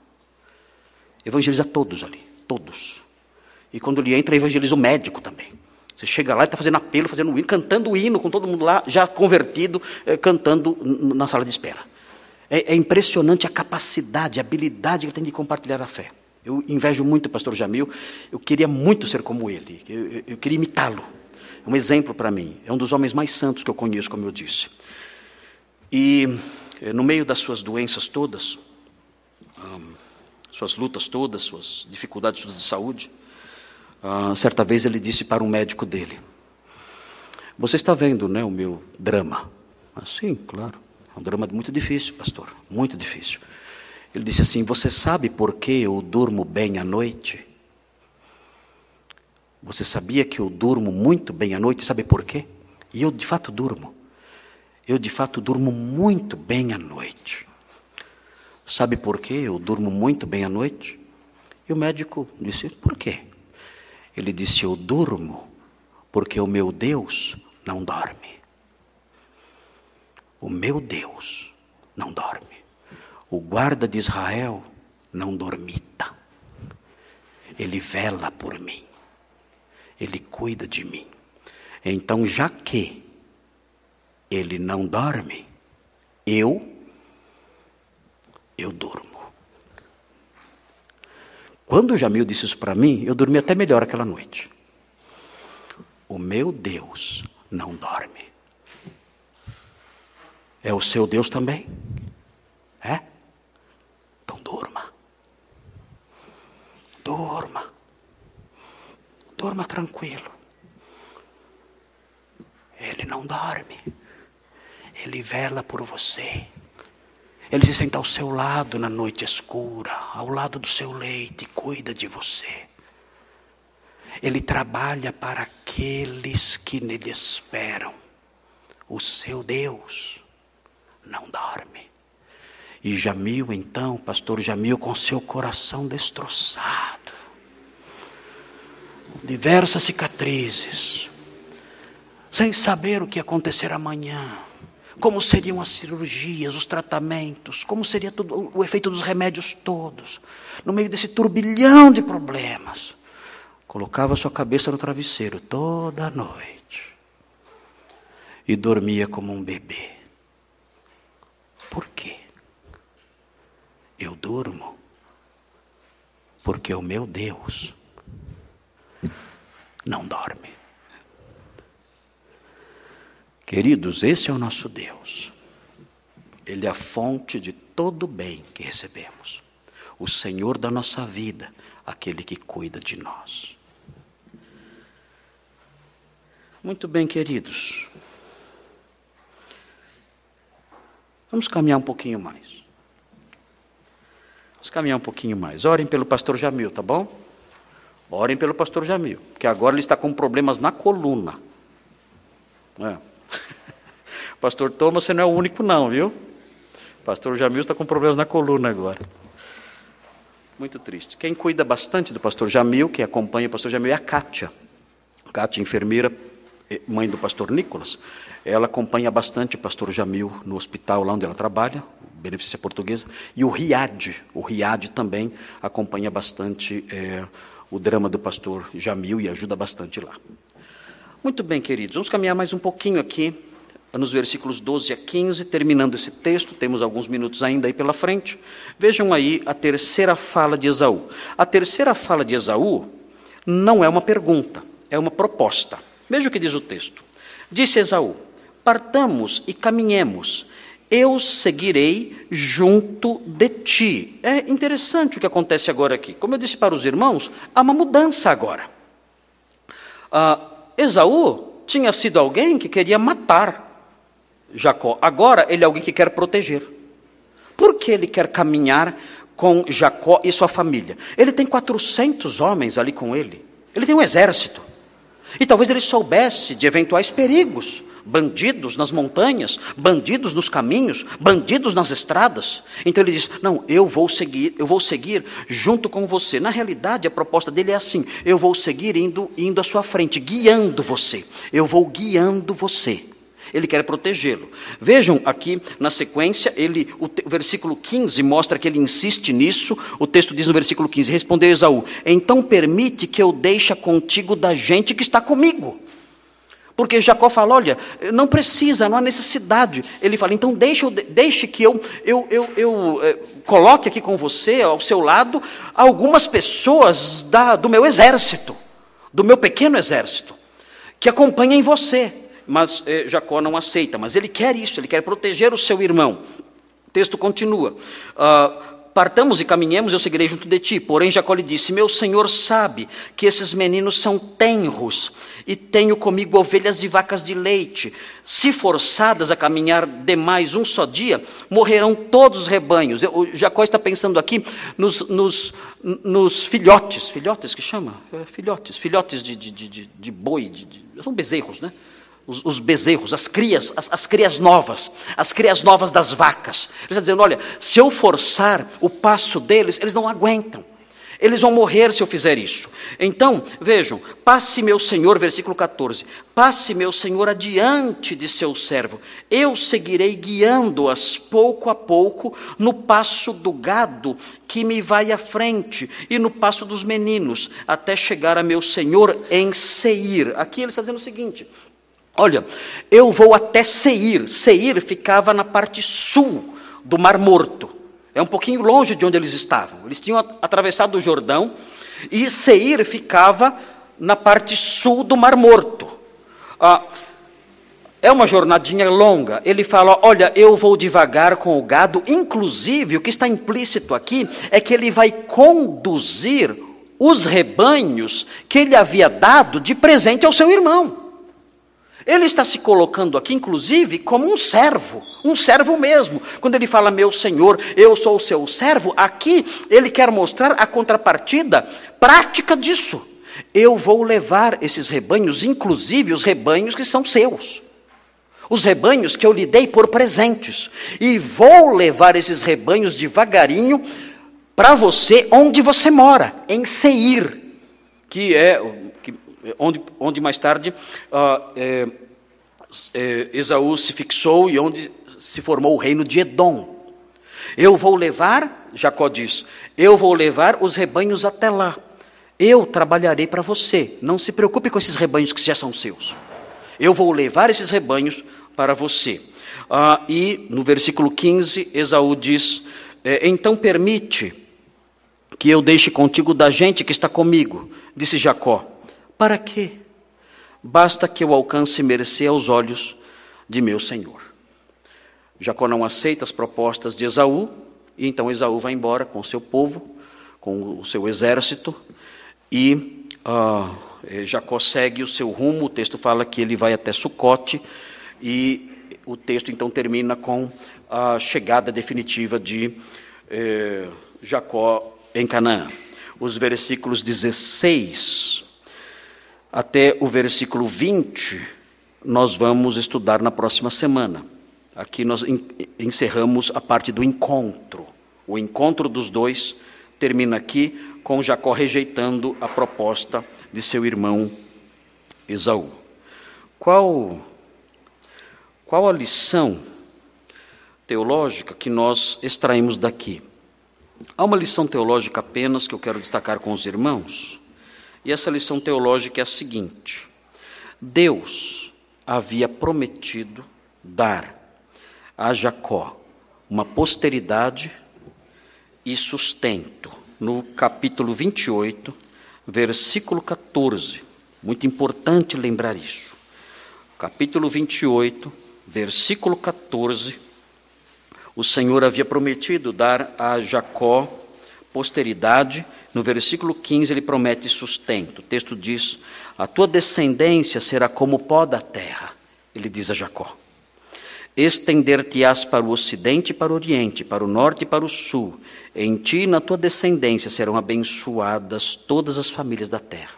Evangeliza todos ali, todos. E quando ele entra, evangeliza o médico também. Você chega lá e está fazendo apelo, fazendo hino, cantando o hino com todo mundo lá, já convertido, eh, cantando na sala de espera. É, é, impressionante a capacidade, a habilidade que ele tem de compartilhar a fé. Eu invejo muito o pastor Jamil, eu queria muito ser como ele, eu, eu, eu queria imitá-lo. É um exemplo para mim, é um dos homens mais santos que eu conheço, como eu disse. E eh, no meio das suas doenças todas, suas lutas todas, suas dificuldades de saúde, ah, certa vez ele disse para um médico dele: Você está vendo, né, o meu drama? Ah, sim, claro. É um drama muito difícil, pastor, muito difícil. Ele disse assim: Você sabe por que eu durmo bem à noite? Você sabia que eu durmo muito bem à noite? Sabe por quê? E eu de fato durmo. Eu de fato durmo muito bem à noite. Sabe por que eu durmo muito bem à noite? E o médico disse: Por quê? Ele disse: Eu durmo, porque o meu Deus não dorme. O meu Deus não dorme. O guarda de Israel não dormita. Ele vela por mim. Ele cuida de mim. Então, já que ele não dorme, eu eu durmo. Quando o Jamil disse isso para mim, eu dormi até melhor aquela noite. O meu Deus não dorme. É o seu Deus também? É? Então durma. Durma. Durma tranquilo. Ele não dorme. Ele vela por você. Ele se senta ao seu lado na noite escura, ao lado do seu leito e cuida de você. Ele trabalha para aqueles que nele esperam. O seu Deus não dorme. E Jamil, então, pastor Jamil, com seu coração destroçado, diversas cicatrizes, sem saber o que acontecerá amanhã como seriam as cirurgias, os tratamentos, como seria tudo, o efeito dos remédios todos, no meio desse turbilhão de problemas. Colocava sua cabeça no travesseiro toda noite e dormia como um bebê. Por quê? Eu durmo porque o meu Deus não dorme. Queridos, esse é o nosso Deus. Ele é a fonte de todo bem que recebemos. O Senhor da nossa vida, aquele que cuida de nós. Muito bem, queridos. Vamos caminhar um pouquinho mais. Vamos caminhar um pouquinho mais. Orem pelo pastor Jamil, tá bom? Orem pelo pastor Jamil, porque agora ele está com problemas na coluna. É. *laughs* Pastor Thomas, você não é o único, não, viu? Pastor Jamil está com problemas na coluna agora. Muito triste. Quem cuida bastante do pastor Jamil, quem acompanha o pastor Jamil, é a Kátia. Kátia, enfermeira, mãe do pastor Nicolas. Ela acompanha bastante o pastor Jamil no hospital lá onde ela trabalha, Beneficência Portuguesa. E o Riad, o Riad também acompanha bastante é, o drama do pastor Jamil e ajuda bastante lá. Muito bem, queridos, vamos caminhar mais um pouquinho aqui, nos versículos 12 a 15, terminando esse texto, temos alguns minutos ainda aí pela frente. Vejam aí a terceira fala de Esaú. A terceira fala de Esaú Não é uma pergunta, é uma proposta. Veja o que diz o texto. Disse Esaú: Partamos e caminhemos, eu seguirei junto de ti. É interessante o que acontece agora aqui. Como eu disse para os irmãos, há uma mudança agora. Ah, Esaú tinha sido alguém que queria matar Jacó. Agora ele é alguém que quer proteger. Por que ele quer caminhar com Jacó e sua família? Ele tem 400 homens ali com ele. Ele tem um exército. E talvez ele soubesse de eventuais perigos bandidos nas montanhas, bandidos nos caminhos, bandidos nas estradas. Então ele diz: "Não, eu vou seguir, eu vou seguir junto com você". Na realidade, a proposta dele é assim: eu vou seguir indo indo à sua frente, guiando você. Eu vou guiando você. Ele quer protegê-lo. Vejam aqui na sequência, ele, o, o, versículo 15 mostra que ele insiste nisso. O texto diz no versículo 15: Respondeu Esaú: Então permite que eu deixe contigo da gente que está comigo. Porque Jacó fala: olha, não precisa, não há necessidade. Ele fala: então deixe, deixe que eu, eu, eu, eu é, coloque aqui com você, ao seu lado, algumas pessoas da, do meu exército, do meu pequeno exército, que acompanhem você. Mas é, Jacó não aceita, mas ele quer isso, ele quer proteger o seu irmão. O texto continua. Uh, Partamos e caminhemos, eu seguirei junto de ti. Porém, Jacó lhe disse: Meu senhor sabe que esses meninos são tenros e tenho comigo ovelhas e vacas de leite. Se forçadas a caminhar demais um só dia, morrerão todos os rebanhos. O Jacó está pensando aqui nos, nos, nos filhotes, filhotes que chama? É, filhotes, filhotes de, de, de, de boi, são bezerros, né? Os, os, bezerros, as crias, as, as crias novas, as crias novas das vacas. Ele está dizendo: olha, se eu forçar o passo deles, eles não aguentam. Eles vão morrer se eu fizer isso. Então, vejam, passe meu Senhor, versículo 14: passe meu Senhor adiante de seu servo, eu seguirei guiando-as pouco a pouco no passo do gado que me vai à frente e no passo dos meninos, até chegar a meu Senhor em Seir. Aqui ele está dizendo o seguinte: olha, eu vou até Seir. Seir ficava na parte sul do Mar Morto. É um pouquinho longe de onde eles estavam. Eles tinham atravessado o Jordão e Seir ficava na parte sul do Mar Morto. Ah, é uma jornadinha longa. Ele fala: Olha, eu vou devagar com o gado. Inclusive, o que está implícito aqui é que ele vai conduzir os rebanhos que ele havia dado de presente ao seu irmão. Ele está se colocando aqui, inclusive, como um servo, um servo mesmo. Quando ele fala, meu senhor, eu sou o seu servo, aqui ele quer mostrar a contrapartida prática disso. Eu vou levar esses rebanhos, inclusive os rebanhos que são seus. Os rebanhos que eu lhe dei por presentes. E vou levar esses rebanhos devagarinho para você, onde você mora, em Seir, que é onde, onde mais tarde uh, é, é, Esaú se fixou e onde se formou o reino de Edom. Eu vou levar, Jacó diz, eu vou levar os rebanhos até lá. Eu trabalharei para você. Não se preocupe com esses rebanhos que já são seus. Eu vou levar esses rebanhos para você. Ah, e no versículo 15, Esaú diz: é, Então permite que eu deixe contigo da gente que está comigo. Disse Jacó: para quê? Basta que eu alcance mercê aos olhos de meu senhor. Jacó não aceita as propostas de Esaú, e então Esaú vai embora com seu povo, com o seu exército, e uh, Jacó segue o seu rumo. O texto fala que ele vai até Sucote, e o texto então termina com a chegada definitiva de eh, Jacó em Canaã. Os versículos 16 até o versículo 20, nós vamos estudar na próxima semana. Aqui nós encerramos a parte do encontro. O encontro dos dois termina aqui com Jacó rejeitando a proposta de seu irmão Esaú. Qual, qual a lição teológica que nós extraímos daqui? Há uma lição teológica apenas que eu quero destacar com os irmãos e essa lição teológica é a seguinte: Deus havia prometido dar a Jacó uma posteridade e sustento. No capítulo 28 versículo 14. Muito importante lembrar isso. Capítulo 28, versículo 14. O Senhor havia prometido dar a Jacó posteridade. No versículo 15, ele promete sustento. O texto diz: A tua descendência será como o pó da terra. Ele diz a Jacó: Estender-te-ás para o ocidente e para o oriente, para o norte e para o sul. Em ti e na tua descendência serão abençoadas todas as famílias da terra.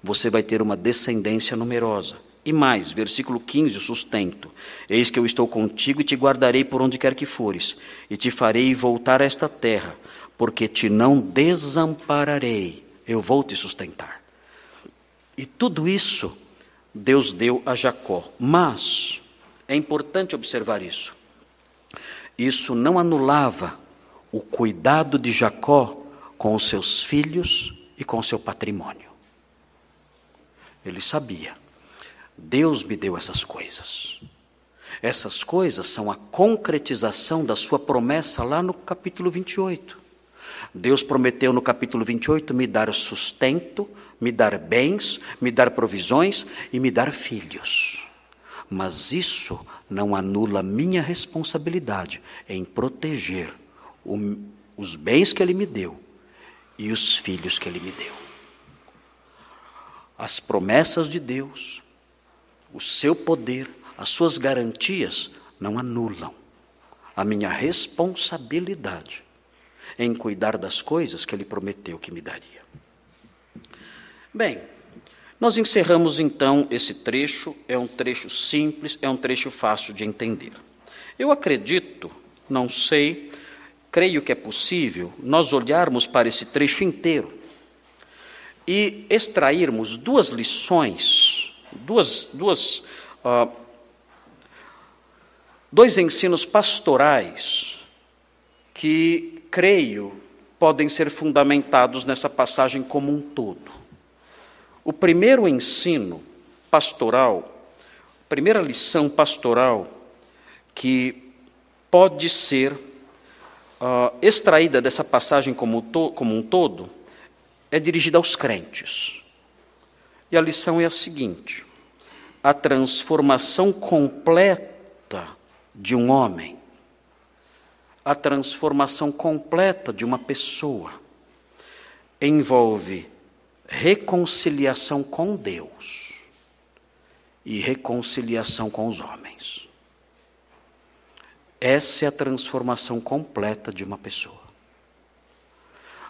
Você vai ter uma descendência numerosa. E mais, versículo 15, o sustento. Eis que eu estou contigo e te guardarei por onde quer que fores, e te farei voltar a esta terra, porque te não desampararei, eu vou te sustentar. E tudo isso Deus deu a Jacó. Mas é importante observar isso. Isso não anulava o cuidado de Jacó com os seus filhos e com o seu patrimônio. Ele sabia Deus me deu essas coisas. Essas coisas são a concretização da sua promessa lá no capítulo 28. Deus prometeu no capítulo 28 me dar sustento, me dar bens, me dar provisões e me dar filhos. Mas isso não anula minha responsabilidade em proteger o, os bens que Ele me deu e os filhos que Ele me deu. As promessas de Deus o seu poder, as suas garantias não anulam a minha responsabilidade em cuidar das coisas que ele prometeu que me daria. Bem, nós encerramos então esse trecho, é um trecho simples, é um trecho fácil de entender. Eu acredito, não sei, creio que é possível nós olharmos para esse trecho inteiro e extrairmos duas lições duas, duas, uh, dois ensinos pastorais que, creio, podem ser fundamentados nessa passagem como um todo. O primeiro ensino pastoral, a primeira lição pastoral que pode ser uh, extraída dessa passagem como, to, como um todo, é dirigida aos crentes. E a lição é a seguinte: a transformação completa de um homem, a transformação completa de uma pessoa, envolve reconciliação com Deus e reconciliação com os homens. Essa é a transformação completa de uma pessoa.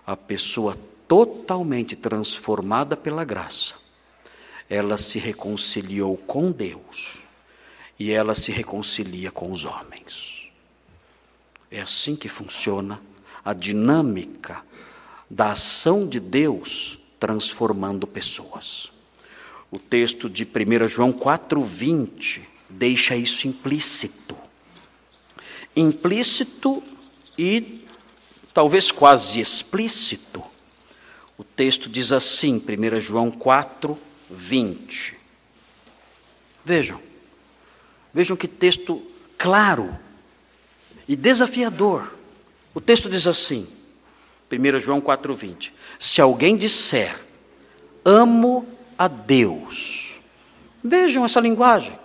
A pessoa totalmente transformada pela graça ela se reconciliou com Deus e ela se reconcilia com os homens. É assim que funciona a dinâmica da ação de Deus transformando pessoas. O texto de 1 João 4,20 deixa isso implícito. Implícito e talvez quase explícito. O texto diz assim, 1 João 4, 20. Vejam, vejam que texto claro e desafiador. O texto diz assim, 1 João 4,20: Se alguém disser, amo a Deus, vejam essa linguagem,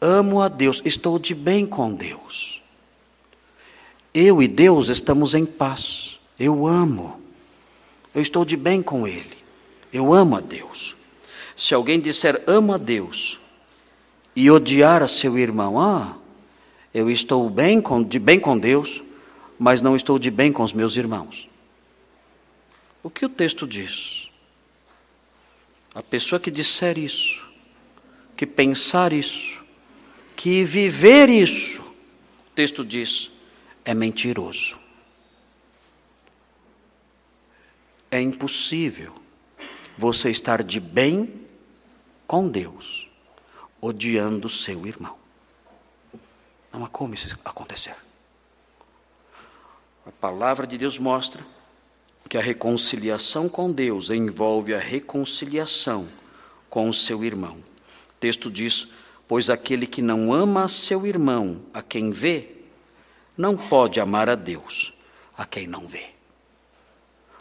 amo a Deus, estou de bem com Deus. Eu e Deus estamos em paz, eu amo, eu estou de bem com Ele. Eu amo a Deus. Se alguém disser amo a Deus e odiar a seu irmão, ah, eu estou bem com, de bem com Deus, mas não estou de bem com os meus irmãos. O que o texto diz? A pessoa que disser isso, que pensar isso, que viver isso, o texto diz, é mentiroso. É impossível você estar de bem com Deus, odiando seu irmão. Não há como isso acontecer. A palavra de Deus mostra que a reconciliação com Deus envolve a reconciliação com o seu irmão. O texto diz: Pois aquele que não ama seu irmão, a quem vê, não pode amar a Deus, a quem não vê.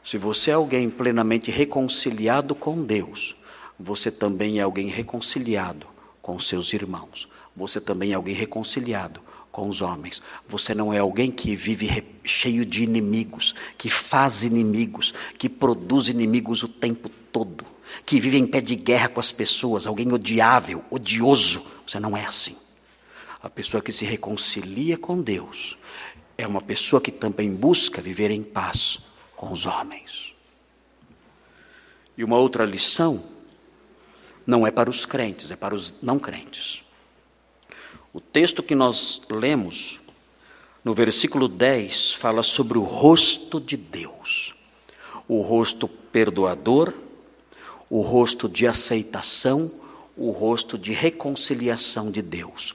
Se você é alguém plenamente reconciliado com Deus, você também é alguém reconciliado com seus irmãos. Você também é alguém reconciliado com os homens. Você não é alguém que vive cheio de inimigos, que faz inimigos, que produz inimigos o tempo todo, que vive em pé de guerra com as pessoas, alguém odiável, odioso. Você não é assim. A pessoa que se reconcilia com Deus é uma pessoa que também busca viver em paz com os homens. E uma outra lição não é para os crentes, é para os não crentes. O texto que nós lemos, no versículo 10, fala sobre o rosto de Deus, o rosto perdoador, o rosto de aceitação, o rosto de reconciliação de Deus.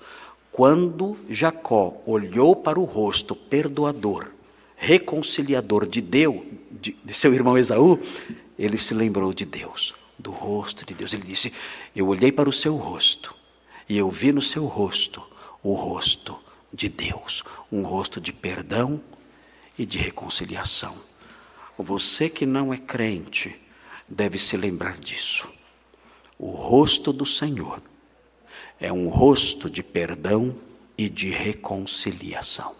Quando Jacó olhou para o rosto perdoador, reconciliador de Deus, de, de seu irmão Esaú, ele se lembrou de Deus, do rosto de Deus. Ele disse: Eu olhei para o seu rosto e eu vi no seu rosto o rosto de Deus, um rosto de perdão e de reconciliação. Você que não é crente deve se lembrar disso. O rosto do Senhor é um rosto de perdão e de reconciliação.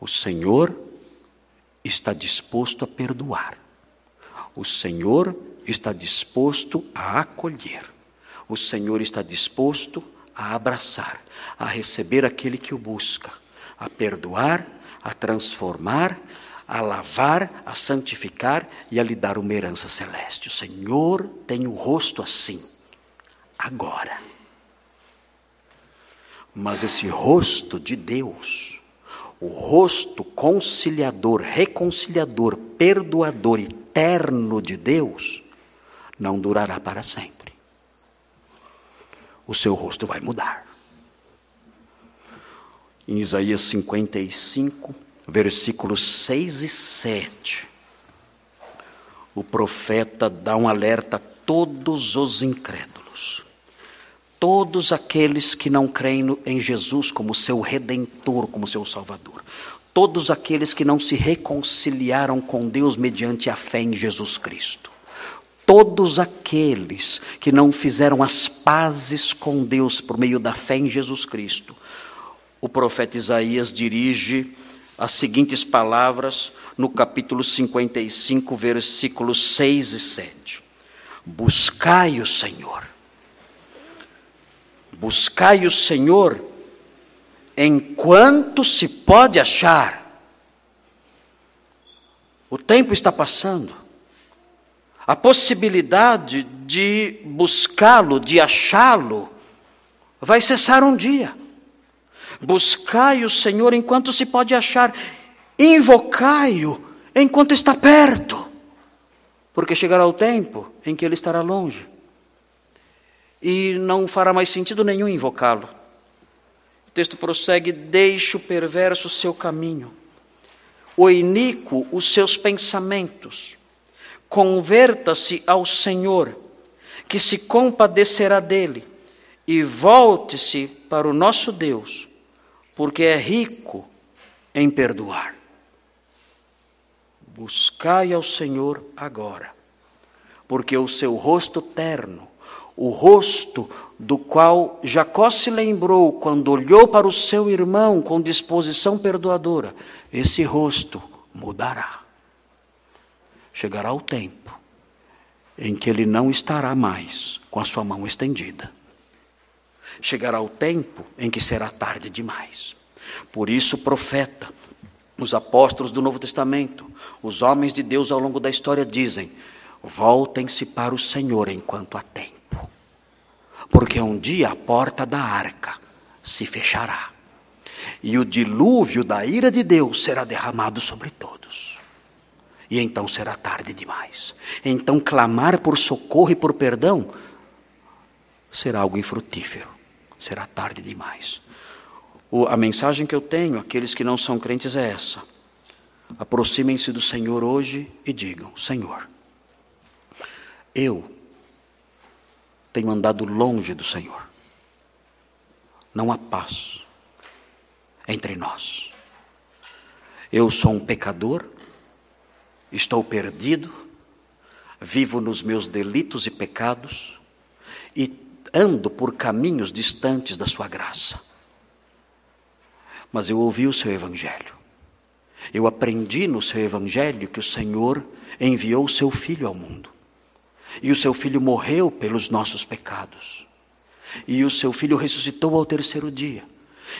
O Senhor está disposto a perdoar. O Senhor está disposto a acolher. O Senhor está disposto a abraçar, a receber aquele que o busca, a perdoar, a transformar, a lavar, a santificar e a lhe dar uma herança celeste. O Senhor tem o rosto assim, agora. Mas esse rosto de Deus, o rosto conciliador, reconciliador, perdoador, eterno de Deus, não durará para sempre o seu rosto vai mudar. Em Isaías 55, versículos 6 e 7, o profeta dá um alerta a todos os incrédulos, todos aqueles que não creem em Jesus como seu redentor, como seu salvador, todos aqueles que não se reconciliaram com Deus mediante a fé em Jesus Cristo todos aqueles que não fizeram as pazes com Deus por meio da fé em Jesus Cristo. O profeta Isaías dirige as seguintes palavras no capítulo 55, versículos 6 e 7. Buscai o Senhor. Buscai o Senhor enquanto se pode achar. O tempo está passando a possibilidade de buscá-lo, de achá-lo, vai cessar um dia. Buscai o Senhor enquanto se pode achar, invocai-o enquanto está perto, porque chegará o tempo em que ele estará longe e não fará mais sentido nenhum invocá-lo. O texto prossegue: deixe o perverso seu caminho, o iníquo os seus pensamentos converta-se ao Senhor, que se compadecerá dele, e volte-se para o nosso Deus, porque é rico em perdoar. Buscai ao Senhor agora, porque o seu rosto terno, o rosto do qual Jacó se lembrou quando olhou para o seu irmão com disposição perdoadora, esse rosto mudará chegará o tempo em que ele não estará mais com a sua mão estendida. Chegará o tempo em que será tarde demais. Por isso, o profeta, os apóstolos do Novo Testamento, os homens de Deus ao longo da história dizem: voltem-se para o Senhor enquanto há tempo, porque um dia a porta da arca se fechará e o dilúvio da ira de Deus será derramado sobre todos. E então será tarde demais. Então clamar por socorro e por perdão será algo infrutífero. Será tarde demais. O, a mensagem que eu tenho àqueles que não são crentes é essa: aproximem-se do Senhor hoje e digam: Senhor, eu tenho andado longe do Senhor. Não há paz entre nós. Eu sou um pecador estou perdido, vivo nos meus delitos e pecados e ando por caminhos distantes da Sua graça. Mas eu ouvi o Seu Evangelho. Eu aprendi no Seu Evangelho que o Senhor enviou o Seu Filho ao mundo. E o Seu Filho morreu pelos nossos pecados. E o Seu Filho ressuscitou ao terceiro dia.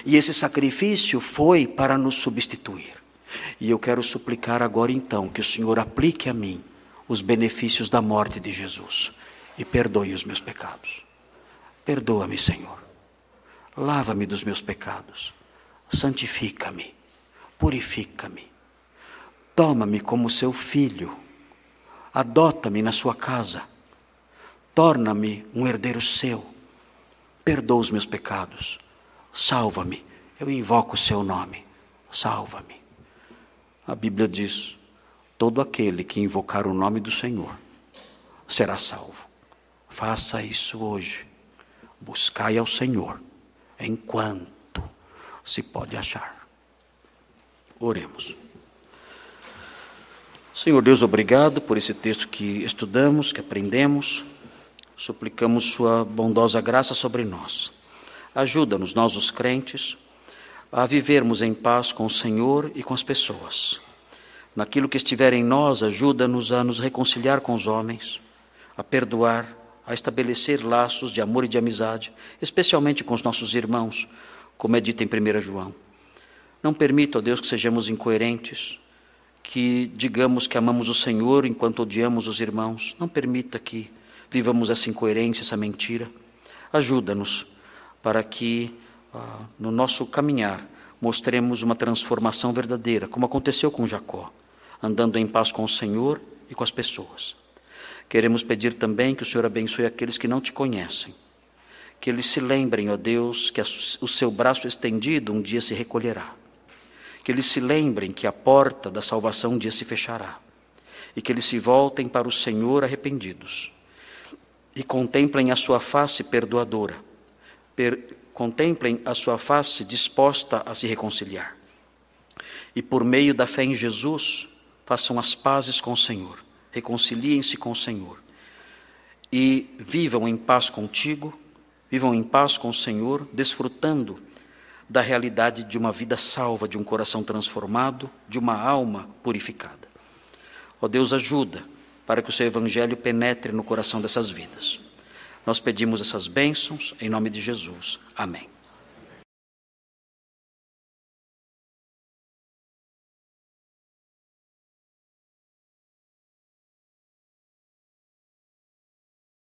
E esse sacrifício foi para nos substituir. E eu quero suplicar agora então que o Senhor aplique a mim os benefícios da morte de Jesus e perdoe os meus pecados. Perdoa-me, Senhor. Lava-me dos meus pecados. Santifica-me. Purifica-me. Toma-me como seu filho. Adota-me na sua casa. Torna-me um herdeiro seu. Perdoa os meus pecados. Salva-me. Eu invoco o seu nome. Salva-me. A Bíblia diz: todo aquele que invocar o nome do Senhor será salvo. Faça isso hoje. Buscai ao Senhor enquanto se pode achar. Oremos. Senhor Deus, obrigado por esse texto que estudamos, que aprendemos. Suplicamos Sua bondosa graça sobre nós. Ajuda-nos, nós os crentes, a vivermos em paz com o Senhor e com as pessoas. Naquilo que estiver em nós, ajuda-nos a nos reconciliar com os homens, a perdoar, a estabelecer laços de amor e de amizade, especialmente com os nossos irmãos, como é dito em 1 João. Não permita, ó Deus, que sejamos incoerentes, que digamos que amamos o Senhor enquanto odiamos os irmãos. Não permita que vivamos essa incoerência, essa mentira. Ajuda-nos para que no nosso caminhar, mostremos uma transformação verdadeira, como aconteceu com Jacó, andando em paz com o Senhor e com as pessoas. Queremos pedir também que o Senhor abençoe aqueles que não te conhecem, que eles se lembrem, ó Deus, que o seu braço estendido um dia se recolherá, que eles se lembrem que a porta da salvação um dia se fechará, e que eles se voltem para o Senhor arrependidos e contemplem a sua face perdoadora, per contemplem a sua face disposta a se reconciliar. E por meio da fé em Jesus, façam as pazes com o Senhor, reconciliem-se com o Senhor e vivam em paz contigo, vivam em paz com o Senhor, desfrutando da realidade de uma vida salva, de um coração transformado, de uma alma purificada. Ó Deus, ajuda para que o seu evangelho penetre no coração dessas vidas. Nós pedimos essas bênçãos em nome de Jesus. Amém.